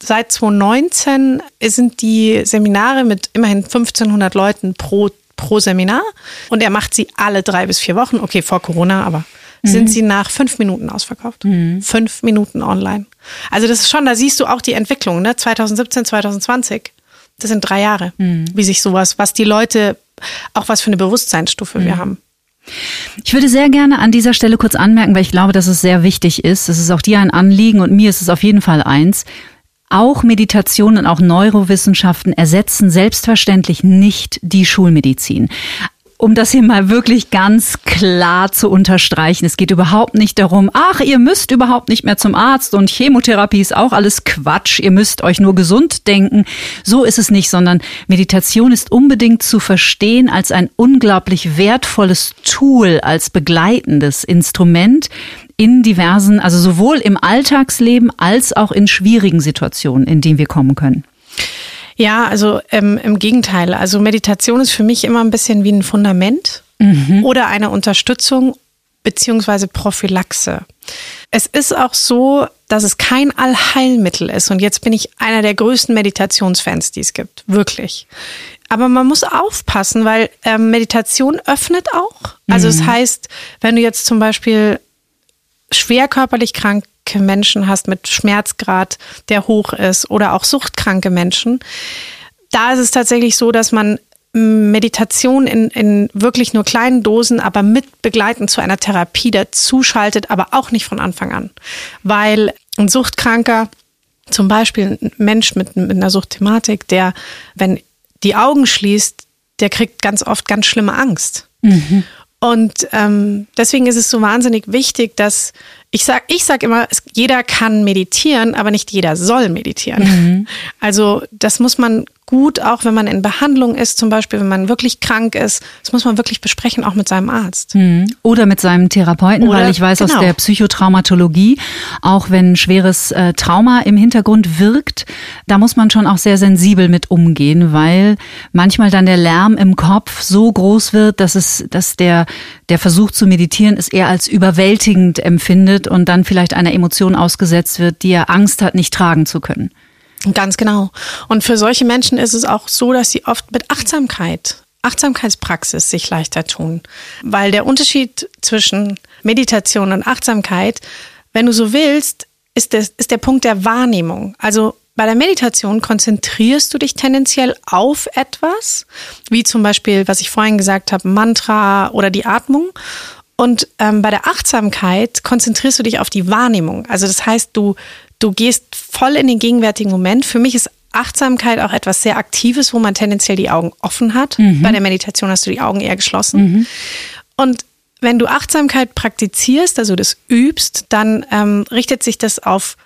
seit 2019 sind die Seminare mit immerhin 1500 Leuten pro pro Seminar und er macht sie alle drei bis vier Wochen. Okay, vor Corona, aber sind mhm. sie nach fünf Minuten ausverkauft. Mhm. Fünf Minuten online. Also das ist schon, da siehst du auch die Entwicklung, ne? 2017, 2020. Das sind drei Jahre, mhm. wie sich sowas, was die Leute, auch was für eine Bewusstseinsstufe wir mhm. haben.
Ich würde sehr gerne an dieser Stelle kurz anmerken, weil ich glaube, dass es sehr wichtig ist. Es ist auch dir ein Anliegen und mir ist es auf jeden Fall eins. Auch Meditation und auch Neurowissenschaften ersetzen selbstverständlich nicht die Schulmedizin um das hier mal wirklich ganz klar zu unterstreichen. Es geht überhaupt nicht darum, ach, ihr müsst überhaupt nicht mehr zum Arzt und Chemotherapie ist auch alles Quatsch. Ihr müsst euch nur gesund denken. So ist es nicht, sondern Meditation ist unbedingt zu verstehen als ein unglaublich wertvolles Tool, als begleitendes Instrument in diversen, also sowohl im Alltagsleben als auch in schwierigen Situationen, in denen wir kommen können.
Ja, also ähm, im Gegenteil. Also Meditation ist für mich immer ein bisschen wie ein Fundament mhm. oder eine Unterstützung beziehungsweise Prophylaxe. Es ist auch so, dass es kein Allheilmittel ist. Und jetzt bin ich einer der größten Meditationsfans, die es gibt. Wirklich. Aber man muss aufpassen, weil ähm, Meditation öffnet auch. Also es mhm. das heißt, wenn du jetzt zum Beispiel schwer körperlich krank Menschen hast mit Schmerzgrad, der hoch ist oder auch suchtkranke Menschen, da ist es tatsächlich so, dass man Meditation in, in wirklich nur kleinen Dosen, aber mit begleitend zu einer Therapie dazuschaltet, aber auch nicht von Anfang an. Weil ein Suchtkranker, zum Beispiel ein Mensch mit, mit einer Suchtthematik, der, wenn die Augen schließt, der kriegt ganz oft ganz schlimme Angst. Mhm. Und ähm, deswegen ist es so wahnsinnig wichtig, dass ich sag, ich sag immer, es, jeder kann meditieren, aber nicht jeder soll meditieren.
Mhm.
Also das muss man gut, auch wenn man in Behandlung ist, zum Beispiel, wenn man wirklich krank ist, das muss man wirklich besprechen, auch mit seinem Arzt.
Mhm. Oder mit seinem Therapeuten,
Oder-
weil ich weiß aus
genau.
der Psychotraumatologie, auch wenn schweres äh, Trauma im Hintergrund wirkt, da muss man schon auch sehr sensibel mit umgehen, weil manchmal dann der Lärm im Kopf so groß wird, dass es, dass der, der Versuch zu meditieren es eher als überwältigend empfindet und dann vielleicht einer Emotion ausgesetzt wird, die er Angst hat, nicht tragen zu können.
Ganz genau. Und für solche Menschen ist es auch so, dass sie oft mit Achtsamkeit, Achtsamkeitspraxis sich leichter tun. Weil der Unterschied zwischen Meditation und Achtsamkeit, wenn du so willst, ist, das, ist der Punkt der Wahrnehmung. Also bei der Meditation konzentrierst du dich tendenziell auf etwas, wie zum Beispiel, was ich vorhin gesagt habe, Mantra oder die Atmung. Und ähm, bei der Achtsamkeit konzentrierst du dich auf die Wahrnehmung. Also das heißt, du, du gehst voll in den gegenwärtigen Moment. Für mich ist Achtsamkeit auch etwas sehr Aktives, wo man tendenziell die Augen offen hat. Bei der Meditation hast du die Augen eher geschlossen. Und wenn du Achtsamkeit praktizierst, also das übst, dann ähm, richtet sich das auf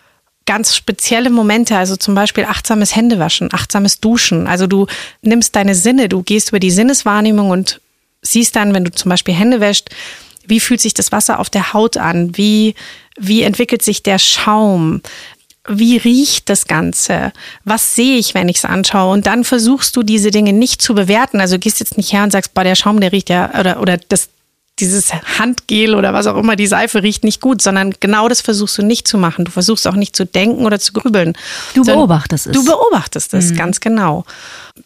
ganz spezielle Momente, also zum Beispiel achtsames Händewaschen, achtsames Duschen. Also du nimmst deine Sinne, du gehst über die Sinneswahrnehmung und siehst dann, wenn du zum Beispiel Hände wäscht, wie fühlt sich das Wasser auf der Haut an? Wie, wie entwickelt sich der Schaum? Wie riecht das Ganze? Was sehe ich, wenn ich es anschaue? Und dann versuchst du diese Dinge nicht zu bewerten. Also gehst jetzt nicht her und sagst, boah, der Schaum, der riecht ja, oder, oder das, dieses Handgel oder was auch immer, die Seife riecht nicht gut, sondern genau das versuchst du nicht zu machen. Du versuchst auch nicht zu denken oder zu grübeln.
Du beobachtest es.
Du beobachtest es, ganz genau.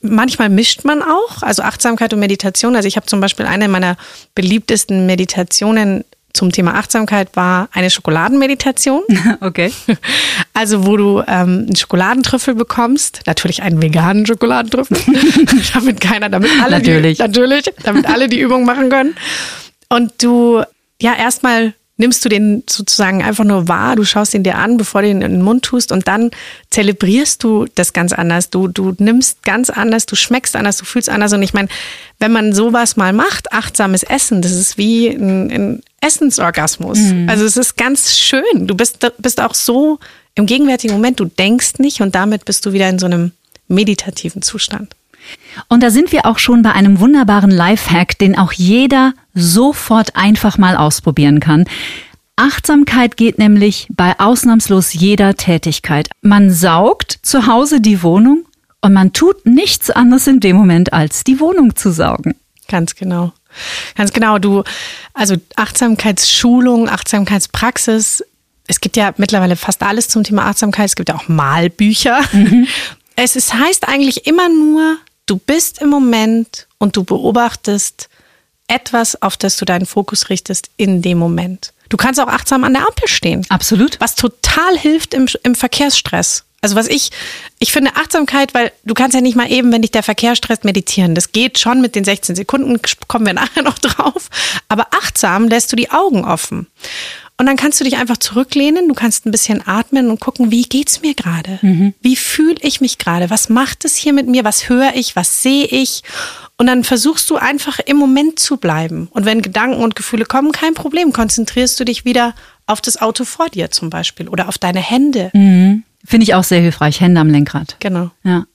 Manchmal mischt man auch, also Achtsamkeit und Meditation. Also ich habe zum Beispiel eine meiner beliebtesten Meditationen zum Thema Achtsamkeit war eine Schokoladenmeditation.
Okay.
Also wo du ähm, einen Schokoladentrüffel bekommst, natürlich einen veganen Schokoladentrüffel, damit keiner, damit alle
Natürlich.
Die, natürlich, damit alle die Übung machen können. Und du, ja, erstmal nimmst du den sozusagen einfach nur wahr, du schaust ihn dir an, bevor du ihn in den Mund tust und dann zelebrierst du das ganz anders. Du, du nimmst ganz anders, du schmeckst anders, du fühlst anders. Und ich meine, wenn man sowas mal macht, achtsames Essen, das ist wie ein, ein Essensorgasmus. Also es ist ganz schön. Du bist, bist auch so im gegenwärtigen Moment, du denkst nicht und damit bist du wieder in so einem meditativen Zustand.
Und da sind wir auch schon bei einem wunderbaren Lifehack, den auch jeder sofort einfach mal ausprobieren kann. Achtsamkeit geht nämlich bei ausnahmslos jeder Tätigkeit. Man saugt zu Hause die Wohnung und man tut nichts anderes in dem Moment, als die Wohnung zu saugen.
Ganz genau. Ganz genau. Du, also Achtsamkeitsschulung, Achtsamkeitspraxis. Es gibt ja mittlerweile fast alles zum Thema Achtsamkeit. Es gibt ja auch Malbücher. Es ist, heißt eigentlich immer nur, du bist im Moment und du beobachtest etwas, auf das du deinen Fokus richtest in dem Moment. Du kannst auch achtsam an der Ampel stehen.
Absolut.
Was total hilft im, im Verkehrsstress. Also was ich, ich finde Achtsamkeit, weil du kannst ja nicht mal eben, wenn dich der Verkehr stresst, meditieren. Das geht schon mit den 16 Sekunden, kommen wir nachher noch drauf. Aber achtsam lässt du die Augen offen. Und dann kannst du dich einfach zurücklehnen, du kannst ein bisschen atmen und gucken, wie geht's mir gerade? Wie fühle ich mich gerade? Was macht es hier mit mir? Was höre ich? Was sehe ich? Und dann versuchst du einfach im Moment zu bleiben. Und wenn Gedanken und Gefühle kommen, kein Problem, konzentrierst du dich wieder auf das Auto vor dir zum Beispiel oder auf deine Hände.
Finde ich auch sehr hilfreich. Hände am Lenkrad.
Genau.
Ja.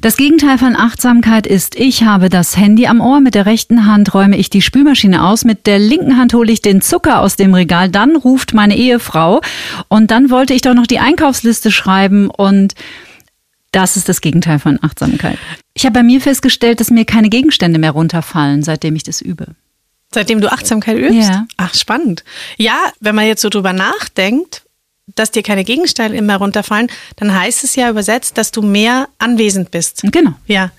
Das Gegenteil von Achtsamkeit ist, ich habe das Handy am Ohr, mit der rechten Hand räume ich die Spülmaschine aus, mit der linken Hand hole ich den Zucker aus dem Regal, dann ruft meine Ehefrau und dann wollte ich doch noch die Einkaufsliste schreiben und das ist das Gegenteil von Achtsamkeit. Ich habe bei mir festgestellt, dass mir keine Gegenstände mehr runterfallen, seitdem ich das übe.
Seitdem du Achtsamkeit übst?
Ja.
Ach, spannend. Ja, wenn man jetzt so drüber nachdenkt, dass dir keine Gegenstände immer runterfallen, dann heißt es ja übersetzt, dass du mehr anwesend bist.
Genau.
Ja.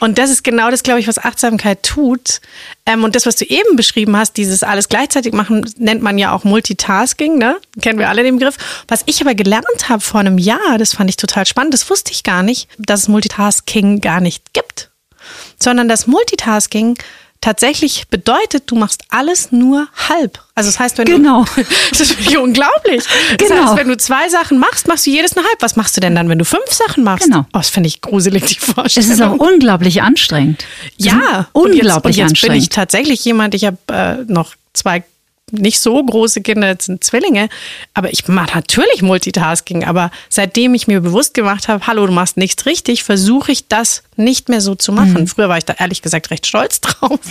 Und das ist genau das, glaube ich, was Achtsamkeit tut. Ähm, und das, was du eben beschrieben hast, dieses alles gleichzeitig machen, nennt man ja auch Multitasking, ne? Kennen wir alle den Begriff. Was ich aber gelernt habe vor einem Jahr, das fand ich total spannend, das wusste ich gar nicht, dass es Multitasking gar nicht gibt. Sondern dass Multitasking tatsächlich bedeutet, du machst alles nur halb. Also das heißt, wenn
Genau.
du das ist wirklich unglaublich. Das
Genau.
heißt, wenn du zwei Sachen machst, machst du jedes nur halb. Was machst du denn dann, wenn du fünf Sachen machst?
Genau.
Oh, das finde ich gruselig, die
Es
Vorstellung.
ist auch unglaublich anstrengend. Es
Ja,
unglaublich
und jetzt, und jetzt bin
anstrengend.
ich tatsächlich jemand, ich habe äh, noch zwei nicht so große Kinder, das sind Zwillinge, aber ich mache natürlich Multitasking. Aber seitdem ich mir bewusst gemacht habe, hallo, du machst nichts richtig, versuche ich das nicht mehr so zu machen. Mhm. Früher war ich da ehrlich gesagt recht stolz drauf.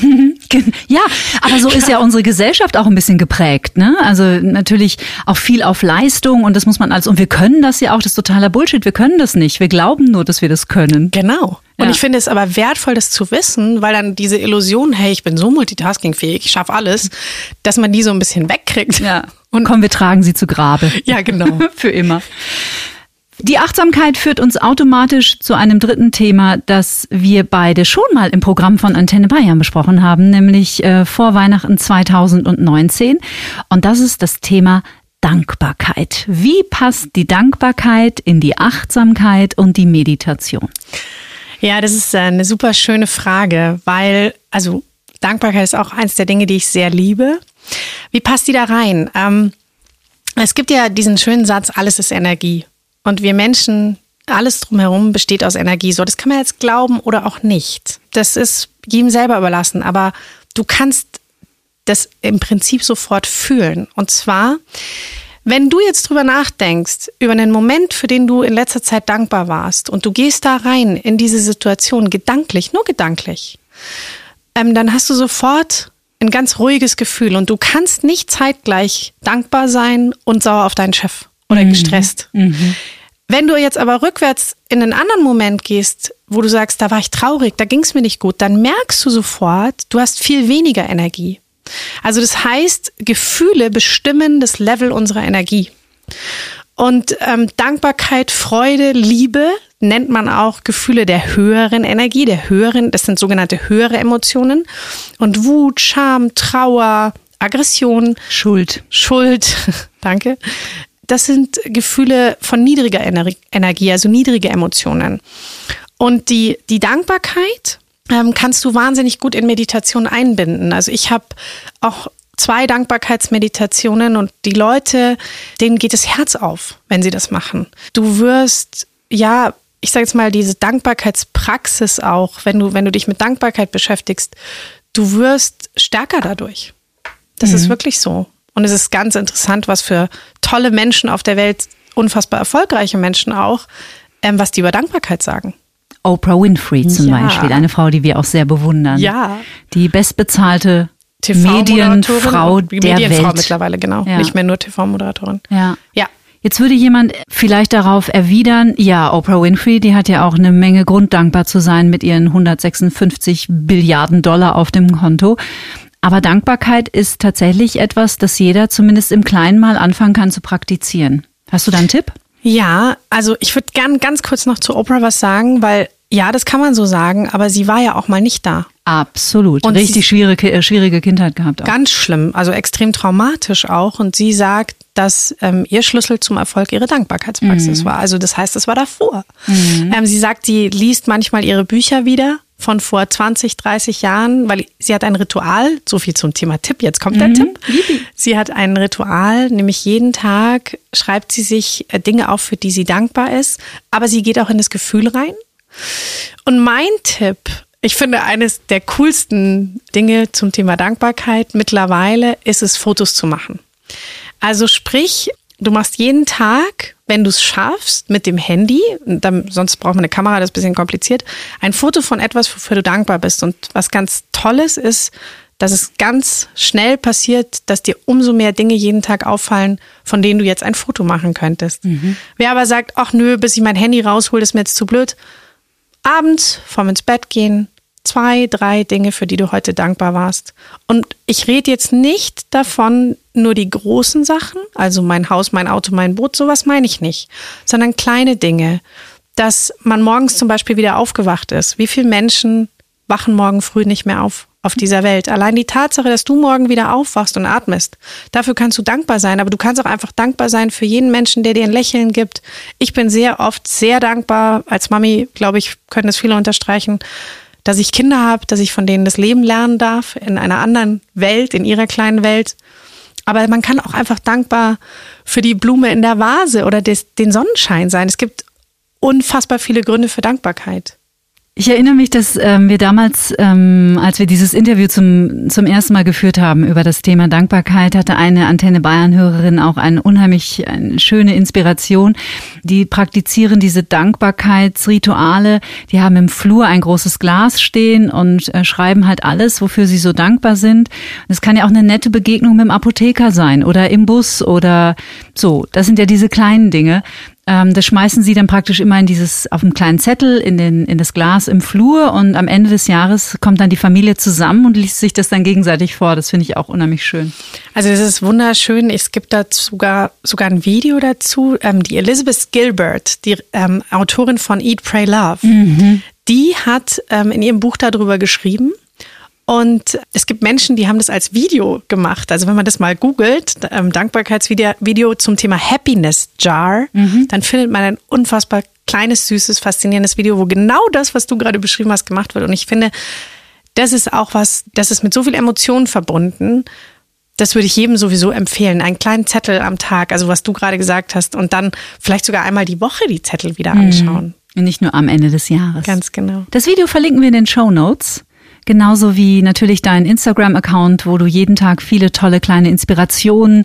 Ja, aber so ist ja unsere Gesellschaft auch ein bisschen geprägt. Ne? Also natürlich auch viel auf Leistung und das muss man als, und wir können das ja auch, das ist totaler Bullshit, wir können das nicht. Wir glauben nur, dass wir das können.
Genau. Und ja. ich finde es aber wertvoll, das zu wissen, weil dann diese Illusion, hey, ich bin so multitaskingfähig, ich schaffe alles, dass man die so ein bisschen wegkriegt.
Ja. Und komm, wir tragen sie zu Grabe.
Ja, genau.
Für immer. Die Achtsamkeit führt uns automatisch zu einem dritten Thema, das wir beide schon mal im Programm von Antenne Bayern besprochen haben, nämlich äh, vor Weihnachten 2019. Und das ist das Thema Dankbarkeit. Wie passt die Dankbarkeit in die Achtsamkeit und die Meditation?
Ja, das ist äh, eine super schöne Frage, weil, also Dankbarkeit ist auch eins der Dinge, die ich sehr liebe. Wie passt die da rein? Ähm, es gibt ja diesen schönen Satz, alles ist Energie. Und wir Menschen, alles drumherum besteht aus Energie. So, das kann man jetzt glauben oder auch nicht. Das ist jedem selber überlassen. Aber du kannst das im Prinzip sofort fühlen. Und zwar, wenn du jetzt drüber nachdenkst, über einen Moment, für den du in letzter Zeit dankbar warst, und du gehst da rein in diese Situation gedanklich, nur gedanklich, ähm, dann hast du sofort ein ganz ruhiges Gefühl und du kannst nicht zeitgleich dankbar sein und sauer auf deinen Chef oder mhm. gestresst. Mhm. Wenn du jetzt aber rückwärts in einen anderen Moment gehst, wo du sagst, da war ich traurig, da ging es mir nicht gut, dann merkst du sofort, du hast viel weniger Energie. Also das heißt, Gefühle bestimmen das Level unserer Energie. Und ähm, Dankbarkeit, Freude, Liebe nennt man auch Gefühle der höheren Energie, der höheren, das sind sogenannte höhere Emotionen. Und Wut, Scham, Trauer, Aggression,
Schuld,
Schuld, danke, das sind Gefühle von niedriger Energie, also niedrige Emotionen. Und die, die Dankbarkeit ähm, kannst du wahnsinnig gut in Meditation einbinden. Also ich habe auch zwei Dankbarkeitsmeditationen und die Leute, denen geht das Herz auf, wenn sie das machen. Du wirst, ja, ich sage jetzt mal, diese Dankbarkeitspraxis auch, wenn du, wenn du dich mit Dankbarkeit beschäftigst, du wirst stärker dadurch. Das mhm. ist wirklich so. Und es ist ganz interessant, was für tolle Menschen auf der Welt, unfassbar erfolgreiche Menschen auch, ähm, was die über Dankbarkeit sagen.
Oprah Winfrey zum ja. Beispiel, eine Frau, die wir auch sehr bewundern.
Ja.
Die bestbezahlte Medienfrau der
Medienfrau
Welt.
mittlerweile, genau. Ja. Nicht mehr nur TV-Moderatorin.
Ja.
Ja.
Jetzt würde jemand vielleicht darauf erwidern, ja, Oprah Winfrey, die hat ja auch eine Menge Grund, dankbar zu sein mit ihren 156 Billiarden Dollar auf dem Konto. Aber Dankbarkeit ist tatsächlich etwas, das jeder zumindest im Kleinen mal anfangen kann zu praktizieren. Hast du da einen Tipp?
Ja, also ich würde gern ganz kurz noch zu Oprah was sagen, weil ja, das kann man so sagen, aber sie war ja auch mal nicht da.
Absolut. Und Richtig schwierige, äh, schwierige Kindheit gehabt.
Auch. Ganz schlimm, also extrem traumatisch auch. Und sie sagt, dass ähm, ihr Schlüssel zum Erfolg ihre Dankbarkeitspraxis mhm. war. Also das heißt, es war davor. Mhm. Ähm, sie sagt, sie liest manchmal ihre Bücher wieder von vor 20, 30 Jahren, weil sie hat ein Ritual, so viel zum Thema Tipp, jetzt kommt der mhm. Tipp. Sie hat ein Ritual, nämlich jeden Tag schreibt sie sich äh, Dinge auf, für die sie dankbar ist, aber sie geht auch in das Gefühl rein. Und mein Tipp, ich finde eines der coolsten Dinge zum Thema Dankbarkeit mittlerweile ist es, Fotos zu machen. Also sprich, du machst jeden Tag wenn du es schaffst, mit dem Handy, dann, sonst braucht man eine Kamera, das ist ein bisschen kompliziert, ein Foto von etwas, wofür du dankbar bist. Und was ganz Tolles ist, dass es ganz schnell passiert, dass dir umso mehr Dinge jeden Tag auffallen, von denen du jetzt ein Foto machen könntest. Mhm. Wer aber sagt, ach nö, bis ich mein Handy raushole, ist mir jetzt zu blöd. Abends vorm ins Bett gehen, zwei, drei Dinge, für die du heute dankbar warst. Und ich rede jetzt nicht davon, nur die großen Sachen, also mein Haus, mein Auto, mein Boot, sowas meine ich nicht, sondern kleine Dinge, dass man morgens zum Beispiel wieder aufgewacht ist. Wie viele Menschen wachen morgen früh nicht mehr auf auf dieser Welt? Allein die Tatsache, dass du morgen wieder aufwachst und atmest, dafür kannst du dankbar sein, aber du kannst auch einfach dankbar sein für jeden Menschen, der dir ein Lächeln gibt. Ich bin sehr oft sehr dankbar, als Mami, glaube ich, können es viele unterstreichen, dass ich Kinder habe, dass ich von denen das Leben lernen darf in einer anderen Welt, in ihrer kleinen Welt. Aber man kann auch einfach dankbar für die Blume in der Vase oder des, den Sonnenschein sein. Es gibt unfassbar viele Gründe für Dankbarkeit.
Ich erinnere mich, dass ähm, wir damals, ähm, als wir dieses Interview zum, zum ersten Mal geführt haben über das Thema Dankbarkeit, hatte eine Antenne Bayern-Hörerin auch eine unheimlich eine schöne Inspiration. Die praktizieren diese Dankbarkeitsrituale. Die haben im Flur ein großes Glas stehen und äh, schreiben halt alles, wofür sie so dankbar sind. Es kann ja auch eine nette Begegnung mit dem Apotheker sein oder im Bus oder so. Das sind ja diese kleinen Dinge. Ähm, das schmeißen sie dann praktisch immer in dieses, auf einen kleinen Zettel in, den, in das Glas im Flur und am Ende des Jahres kommt dann die Familie zusammen und liest sich das dann gegenseitig vor. Das finde ich auch unheimlich schön.
Also das ist wunderschön. Es gibt da sogar, sogar ein Video dazu. Ähm, die Elizabeth Gilbert, die ähm, Autorin von Eat, Pray, Love, mhm. die hat ähm, in ihrem Buch darüber geschrieben. Und es gibt Menschen, die haben das als Video gemacht. Also wenn man das mal googelt, ähm, Dankbarkeitsvideo Video zum Thema Happiness Jar, mhm. dann findet man ein unfassbar kleines, süßes, faszinierendes Video, wo genau das, was du gerade beschrieben hast, gemacht wird. Und ich finde, das ist auch was, das ist mit so viel Emotionen verbunden. Das würde ich jedem sowieso empfehlen. Einen kleinen Zettel am Tag, also was du gerade gesagt hast, und dann vielleicht sogar einmal die Woche die Zettel wieder mhm. anschauen.
Und nicht nur am Ende des Jahres.
Ganz genau.
Das Video verlinken wir in den Show Notes. Genauso wie natürlich dein Instagram-Account, wo du jeden Tag viele tolle kleine Inspirationen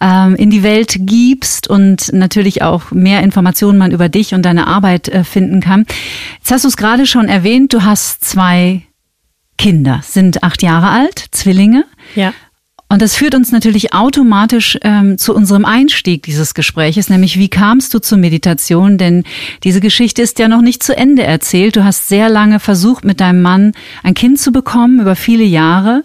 ähm, in die Welt gibst und natürlich auch mehr Informationen man über dich und deine Arbeit äh, finden kann. Jetzt hast du es gerade schon erwähnt, du hast zwei Kinder, sind acht Jahre alt, Zwillinge.
Ja.
Und das führt uns natürlich automatisch ähm, zu unserem Einstieg dieses Gespräches, nämlich wie kamst du zur Meditation? Denn diese Geschichte ist ja noch nicht zu Ende erzählt. Du hast sehr lange versucht, mit deinem Mann ein Kind zu bekommen, über viele Jahre.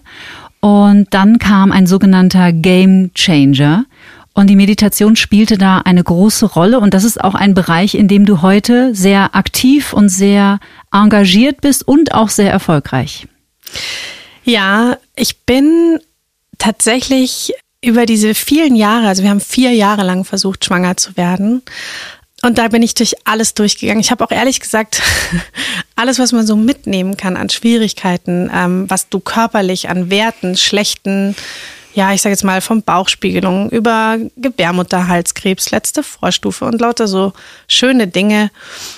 Und dann kam ein sogenannter Game Changer. Und die Meditation spielte da eine große Rolle. Und das ist auch ein Bereich, in dem du heute sehr aktiv und sehr engagiert bist und auch sehr erfolgreich.
Ja, ich bin tatsächlich über diese vielen Jahre, also wir haben vier Jahre lang versucht, schwanger zu werden. Und da bin ich durch alles durchgegangen. Ich habe auch ehrlich gesagt, alles, was man so mitnehmen kann an Schwierigkeiten, ähm, was du körperlich an Werten, schlechten, ja, ich sage jetzt mal vom Bauchspiegelung über Gebärmutterhalskrebs, letzte Vorstufe und lauter so schöne Dinge,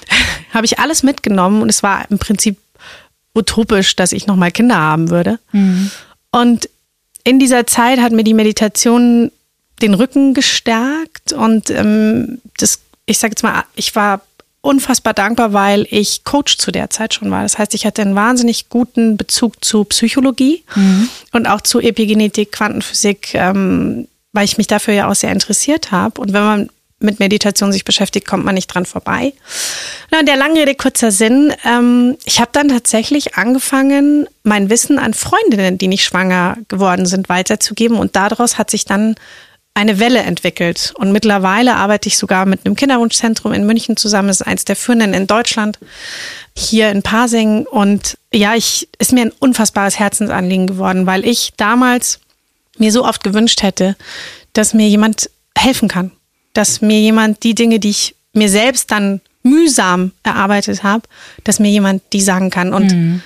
habe ich alles mitgenommen und es war im Prinzip utopisch, dass ich nochmal Kinder haben würde. Mhm. Und in dieser Zeit hat mir die Meditation den Rücken gestärkt und ähm, das, ich sage jetzt mal, ich war unfassbar dankbar, weil ich Coach zu der Zeit schon war. Das heißt, ich hatte einen wahnsinnig guten Bezug zu Psychologie mhm. und auch zu Epigenetik, Quantenphysik, ähm, weil ich mich dafür ja auch sehr interessiert habe. Und wenn man mit Meditation sich beschäftigt, kommt man nicht dran vorbei. Na, der lange Rede, kurzer Sinn. Ähm, ich habe dann tatsächlich angefangen, mein Wissen an Freundinnen, die nicht schwanger geworden sind, weiterzugeben. Und daraus hat sich dann eine Welle entwickelt. Und mittlerweile arbeite ich sogar mit einem Kinderwunschzentrum in München zusammen. Das ist eins der führenden in Deutschland, hier in Pasing. Und ja, ich, ist mir ein unfassbares Herzensanliegen geworden, weil ich damals mir so oft gewünscht hätte, dass mir jemand helfen kann dass mir jemand die Dinge, die ich mir selbst dann mühsam erarbeitet habe, dass mir jemand die sagen kann. Und mhm.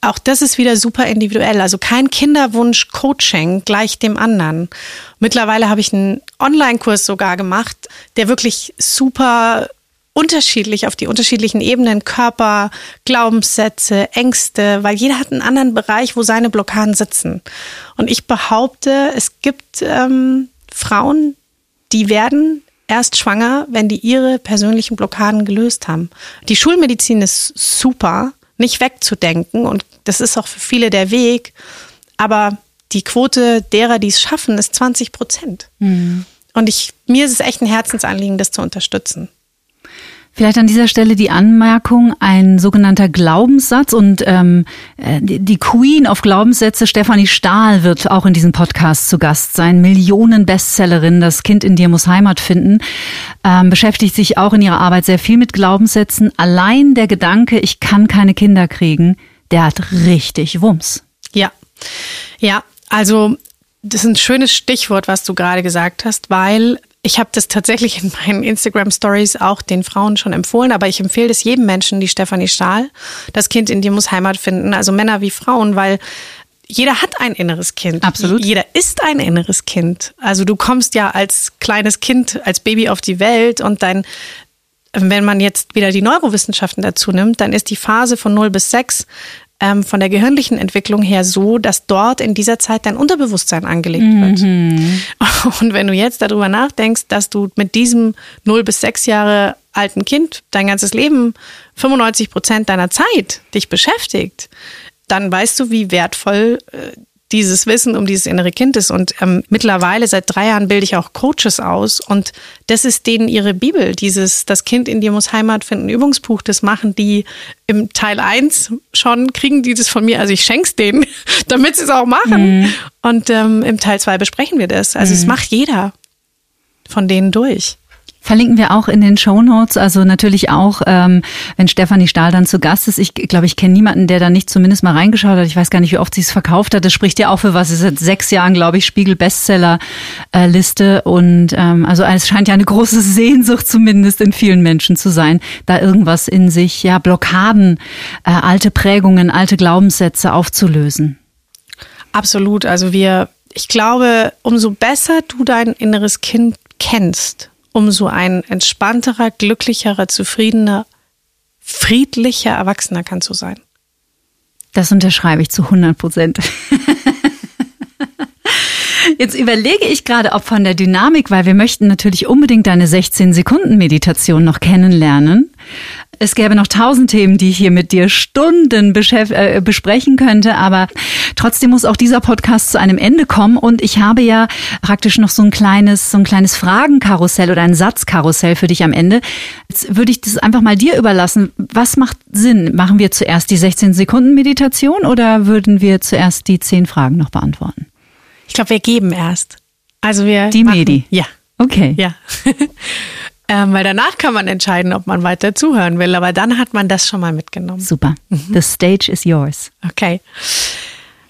auch das ist wieder super individuell. Also kein Kinderwunsch-Coaching gleich dem anderen. Mittlerweile habe ich einen Online-Kurs sogar gemacht, der wirklich super unterschiedlich auf die unterschiedlichen Ebenen, Körper, Glaubenssätze, Ängste, weil jeder hat einen anderen Bereich, wo seine Blockaden sitzen. Und ich behaupte, es gibt ähm, Frauen, die werden erst schwanger, wenn die ihre persönlichen Blockaden gelöst haben. Die Schulmedizin ist super, nicht wegzudenken und das ist auch für viele der Weg, aber die Quote derer, die es schaffen, ist 20 Prozent. Mhm. Und ich, mir ist es echt ein Herzensanliegen, das zu unterstützen.
Vielleicht an dieser Stelle die Anmerkung, ein sogenannter Glaubenssatz und ähm, äh, die Queen of Glaubenssätze, Stefanie Stahl, wird auch in diesem Podcast zu Gast sein. Millionen-Bestsellerin, das Kind in dir muss Heimat finden, ähm, beschäftigt sich auch in ihrer Arbeit sehr viel mit Glaubenssätzen. Allein der Gedanke, ich kann keine Kinder kriegen, der hat richtig Wumms.
Ja, ja, also das ist ein schönes Stichwort, was du gerade gesagt hast, weil ich habe das tatsächlich in meinen Instagram Stories auch den Frauen schon empfohlen, aber ich empfehle es jedem Menschen, die Stefanie Stahl. Das Kind in dir muss Heimat finden, also Männer wie Frauen, weil jeder hat ein inneres Kind.
Absolut.
Jeder ist ein inneres Kind. Also du kommst ja als kleines Kind, als Baby auf die Welt und dein wenn man jetzt wieder die Neurowissenschaften dazu nimmt, dann ist die Phase von 0 bis 6 ähm, von der gehirnlichen Entwicklung her so, dass dort in dieser Zeit dein Unterbewusstsein angelegt wird.
Mhm.
Und wenn du jetzt darüber nachdenkst, dass du mit diesem 0 bis 6 Jahre alten Kind dein ganzes Leben 95 Prozent deiner Zeit dich beschäftigt, dann weißt du, wie wertvoll äh, dieses Wissen um dieses innere Kind ist. Und ähm, mittlerweile seit drei Jahren bilde ich auch Coaches aus. Und das ist denen ihre Bibel, dieses Das Kind in dir muss Heimat finden, Übungsbuch. Das machen die im Teil 1 schon, kriegen die das von mir. Also ich schenk's denen, damit sie es auch machen. Mhm. Und ähm, im Teil 2 besprechen wir das. Also mhm. es macht jeder von denen durch.
Verlinken wir auch in den Show Notes. Also natürlich auch, ähm, wenn Stefanie Stahl dann zu Gast ist. Ich glaube, ich kenne niemanden, der da nicht zumindest mal reingeschaut hat. Ich weiß gar nicht, wie oft sie es verkauft hat. Das spricht ja auch für was. Es ist seit sechs Jahren, glaube ich, Spiegel Bestseller äh. Und ähm, also es scheint ja eine große Sehnsucht zumindest in vielen Menschen zu sein, da irgendwas in sich, ja, Blockaden, äh, alte Prägungen, alte Glaubenssätze aufzulösen.
Absolut. Also wir, ich glaube, umso besser du dein inneres Kind kennst, umso ein entspannterer, glücklicherer, zufriedener, friedlicher Erwachsener kannst du sein.
Das unterschreibe ich zu 100 Prozent. Jetzt überlege ich gerade, ob von der Dynamik, weil wir möchten natürlich unbedingt deine 16 Sekunden Meditation noch kennenlernen. Es gäbe noch tausend Themen, die ich hier mit dir Stunden äh, besprechen könnte, aber trotzdem muss auch dieser Podcast zu einem Ende kommen und ich habe ja praktisch noch so ein kleines, so ein kleines Fragenkarussell oder ein Satzkarussell für dich am Ende. Jetzt würde ich das einfach mal dir überlassen. Was macht Sinn? Machen wir zuerst die 16 Sekunden Meditation oder würden wir zuerst die 10 Fragen noch beantworten?
Ich glaube, wir geben erst. Also wir.
Die machen, Medi.
Ja.
Okay.
Ja. ähm, weil danach kann man entscheiden, ob man weiter zuhören will. Aber dann hat man das schon mal mitgenommen.
Super. Mhm. The stage is yours.
Okay.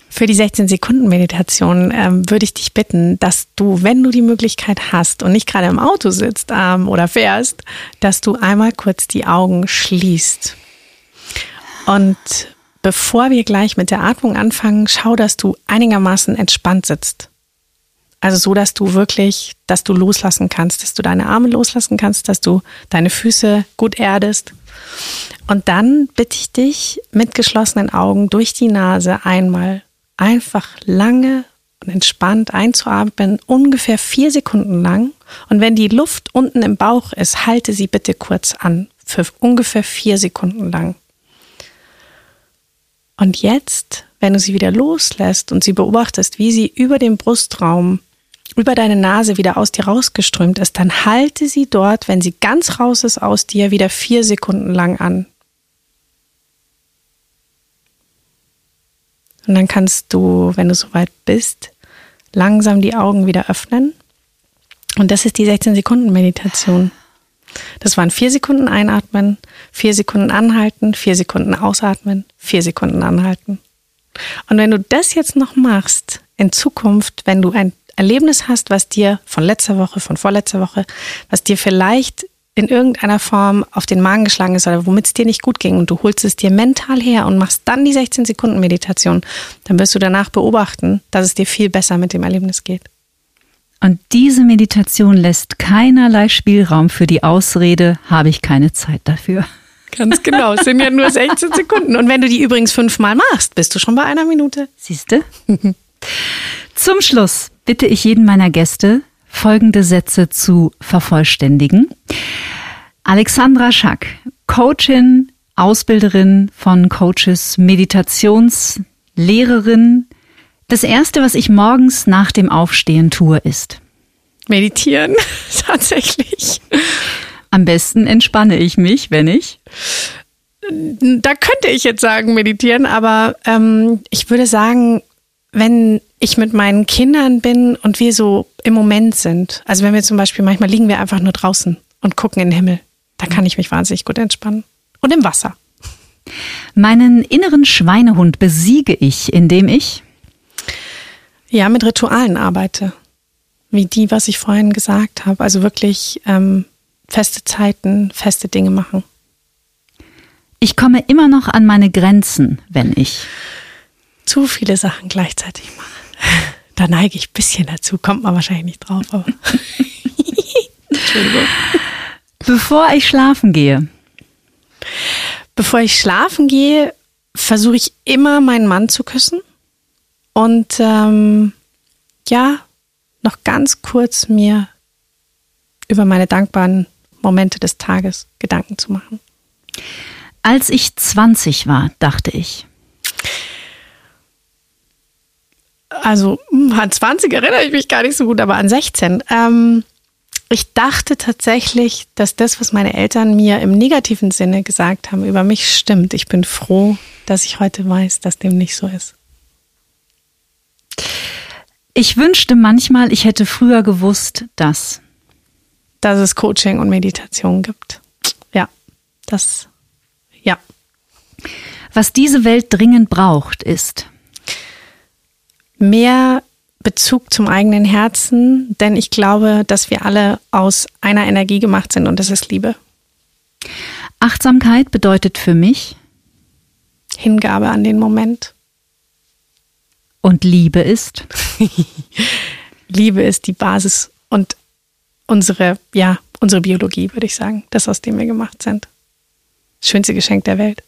Für die 16-Sekunden-Meditation ähm, würde ich dich bitten, dass du, wenn du die Möglichkeit hast und nicht gerade im Auto sitzt ähm, oder fährst, dass du einmal kurz die Augen schließt. Und bevor wir gleich mit der Atmung anfangen, schau, dass du einigermaßen entspannt sitzt. Also so, dass du wirklich, dass du loslassen kannst, dass du deine Arme loslassen kannst, dass du deine Füße gut erdest. Und dann bitte ich dich mit geschlossenen Augen durch die Nase einmal einfach lange und entspannt einzuatmen, ungefähr vier Sekunden lang. Und wenn die Luft unten im Bauch ist, halte sie bitte kurz an, für ungefähr vier Sekunden lang. Und jetzt, wenn du sie wieder loslässt und sie beobachtest, wie sie über den Brustraum, über deine Nase wieder aus dir rausgeströmt ist, dann halte sie dort, wenn sie ganz raus ist aus dir, wieder vier Sekunden lang an. Und dann kannst du, wenn du soweit bist, langsam die Augen wieder öffnen. Und das ist die 16 Sekunden Meditation. Das waren vier Sekunden einatmen, vier Sekunden anhalten, vier Sekunden ausatmen, vier Sekunden anhalten. Und wenn du das jetzt noch machst, in Zukunft, wenn du ein Erlebnis hast, was dir von letzter Woche, von vorletzter Woche, was dir vielleicht in irgendeiner Form auf den Magen geschlagen ist oder womit es dir nicht gut ging und du holst es dir mental her und machst dann die 16 Sekunden Meditation, dann wirst du danach beobachten, dass es dir viel besser mit dem Erlebnis geht.
Und diese Meditation lässt keinerlei Spielraum für die Ausrede, habe ich keine Zeit dafür.
Ganz genau, es sind ja nur 16 Sekunden. Und wenn du die übrigens fünfmal machst, bist du schon bei einer Minute.
Siehst du? Zum Schluss bitte ich jeden meiner Gäste, folgende Sätze zu vervollständigen. Alexandra Schack, Coachin, Ausbilderin von Coaches, Meditationslehrerin, das erste, was ich morgens nach dem Aufstehen tue, ist
meditieren, tatsächlich.
Am besten entspanne ich mich, wenn ich.
Da könnte ich jetzt sagen, meditieren, aber ähm, ich würde sagen, wenn ich mit meinen Kindern bin und wir so im Moment sind, also wenn wir zum Beispiel, manchmal liegen wir einfach nur draußen und gucken in den Himmel, da kann ich mich wahnsinnig gut entspannen. Und im Wasser.
Meinen inneren Schweinehund besiege ich, indem ich
ja, mit Ritualen arbeite. Wie die, was ich vorhin gesagt habe. Also wirklich ähm, feste Zeiten, feste Dinge machen.
Ich komme immer noch an meine Grenzen, wenn ich
zu viele Sachen gleichzeitig mache. Da neige ich ein bisschen dazu, kommt man wahrscheinlich nicht drauf, aber. Entschuldigung.
Bevor ich schlafen gehe.
Bevor ich schlafen gehe, versuche ich immer meinen Mann zu küssen und ähm, ja, noch ganz kurz mir über meine dankbaren Momente des Tages Gedanken zu machen.
Als ich 20 war, dachte ich.
Also hm, an 20 erinnere ich mich gar nicht so gut, aber an 16. Ähm, ich dachte tatsächlich, dass das, was meine Eltern mir im negativen Sinne gesagt haben, über mich stimmt. Ich bin froh, dass ich heute weiß, dass dem nicht so ist.
Ich wünschte manchmal, ich hätte früher gewusst, dass.
Dass es Coaching und Meditation gibt. Ja, das, ja.
Was diese Welt dringend braucht, ist
mehr Bezug zum eigenen Herzen, denn ich glaube, dass wir alle aus einer Energie gemacht sind und das ist Liebe.
Achtsamkeit bedeutet für mich
Hingabe an den Moment.
Und Liebe ist?
Liebe ist die Basis und unsere, ja, unsere Biologie, würde ich sagen, das, aus dem wir gemacht sind. Das schönste Geschenk der Welt.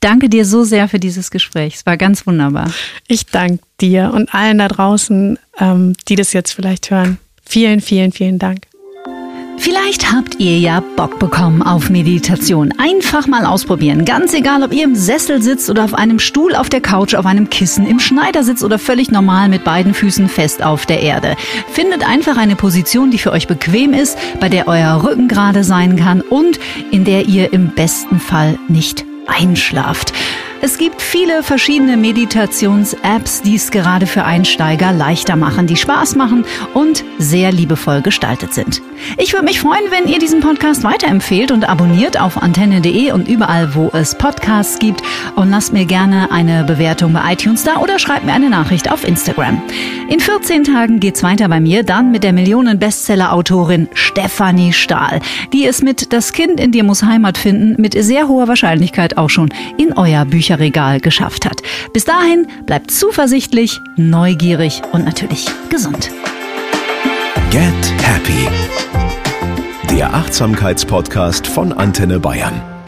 Danke dir so sehr für dieses Gespräch. Es war ganz wunderbar.
Ich danke dir und allen da draußen, ähm, die das jetzt vielleicht hören. Vielen, vielen, vielen Dank.
Vielleicht habt ihr ja Bock bekommen auf Meditation. Einfach mal ausprobieren. Ganz egal, ob ihr im Sessel sitzt oder auf einem Stuhl auf der Couch, auf einem Kissen, im Schneidersitz oder völlig normal mit beiden Füßen fest auf der Erde. Findet einfach eine Position, die für euch bequem ist, bei der euer Rücken gerade sein kann und in der ihr im besten Fall nicht einschlaft. Es gibt viele verschiedene Meditations-Apps, die es gerade für Einsteiger leichter machen, die Spaß machen und sehr liebevoll gestaltet sind. Ich würde mich freuen, wenn ihr diesen Podcast weiterempfehlt und abonniert auf antenne.de und überall, wo es Podcasts gibt. Und lasst mir gerne eine Bewertung bei iTunes da oder schreibt mir eine Nachricht auf Instagram. In 14 Tagen geht's weiter bei mir, dann mit der Millionen-Bestseller-Autorin Stefanie Stahl, die es mit Das Kind in dir muss Heimat finden mit sehr hoher Wahrscheinlichkeit auch schon in euer Bücher Bücherregal geschafft hat. Bis dahin bleibt zuversichtlich, neugierig und natürlich gesund.
Get Happy. Der Achtsamkeitspodcast von Antenne Bayern.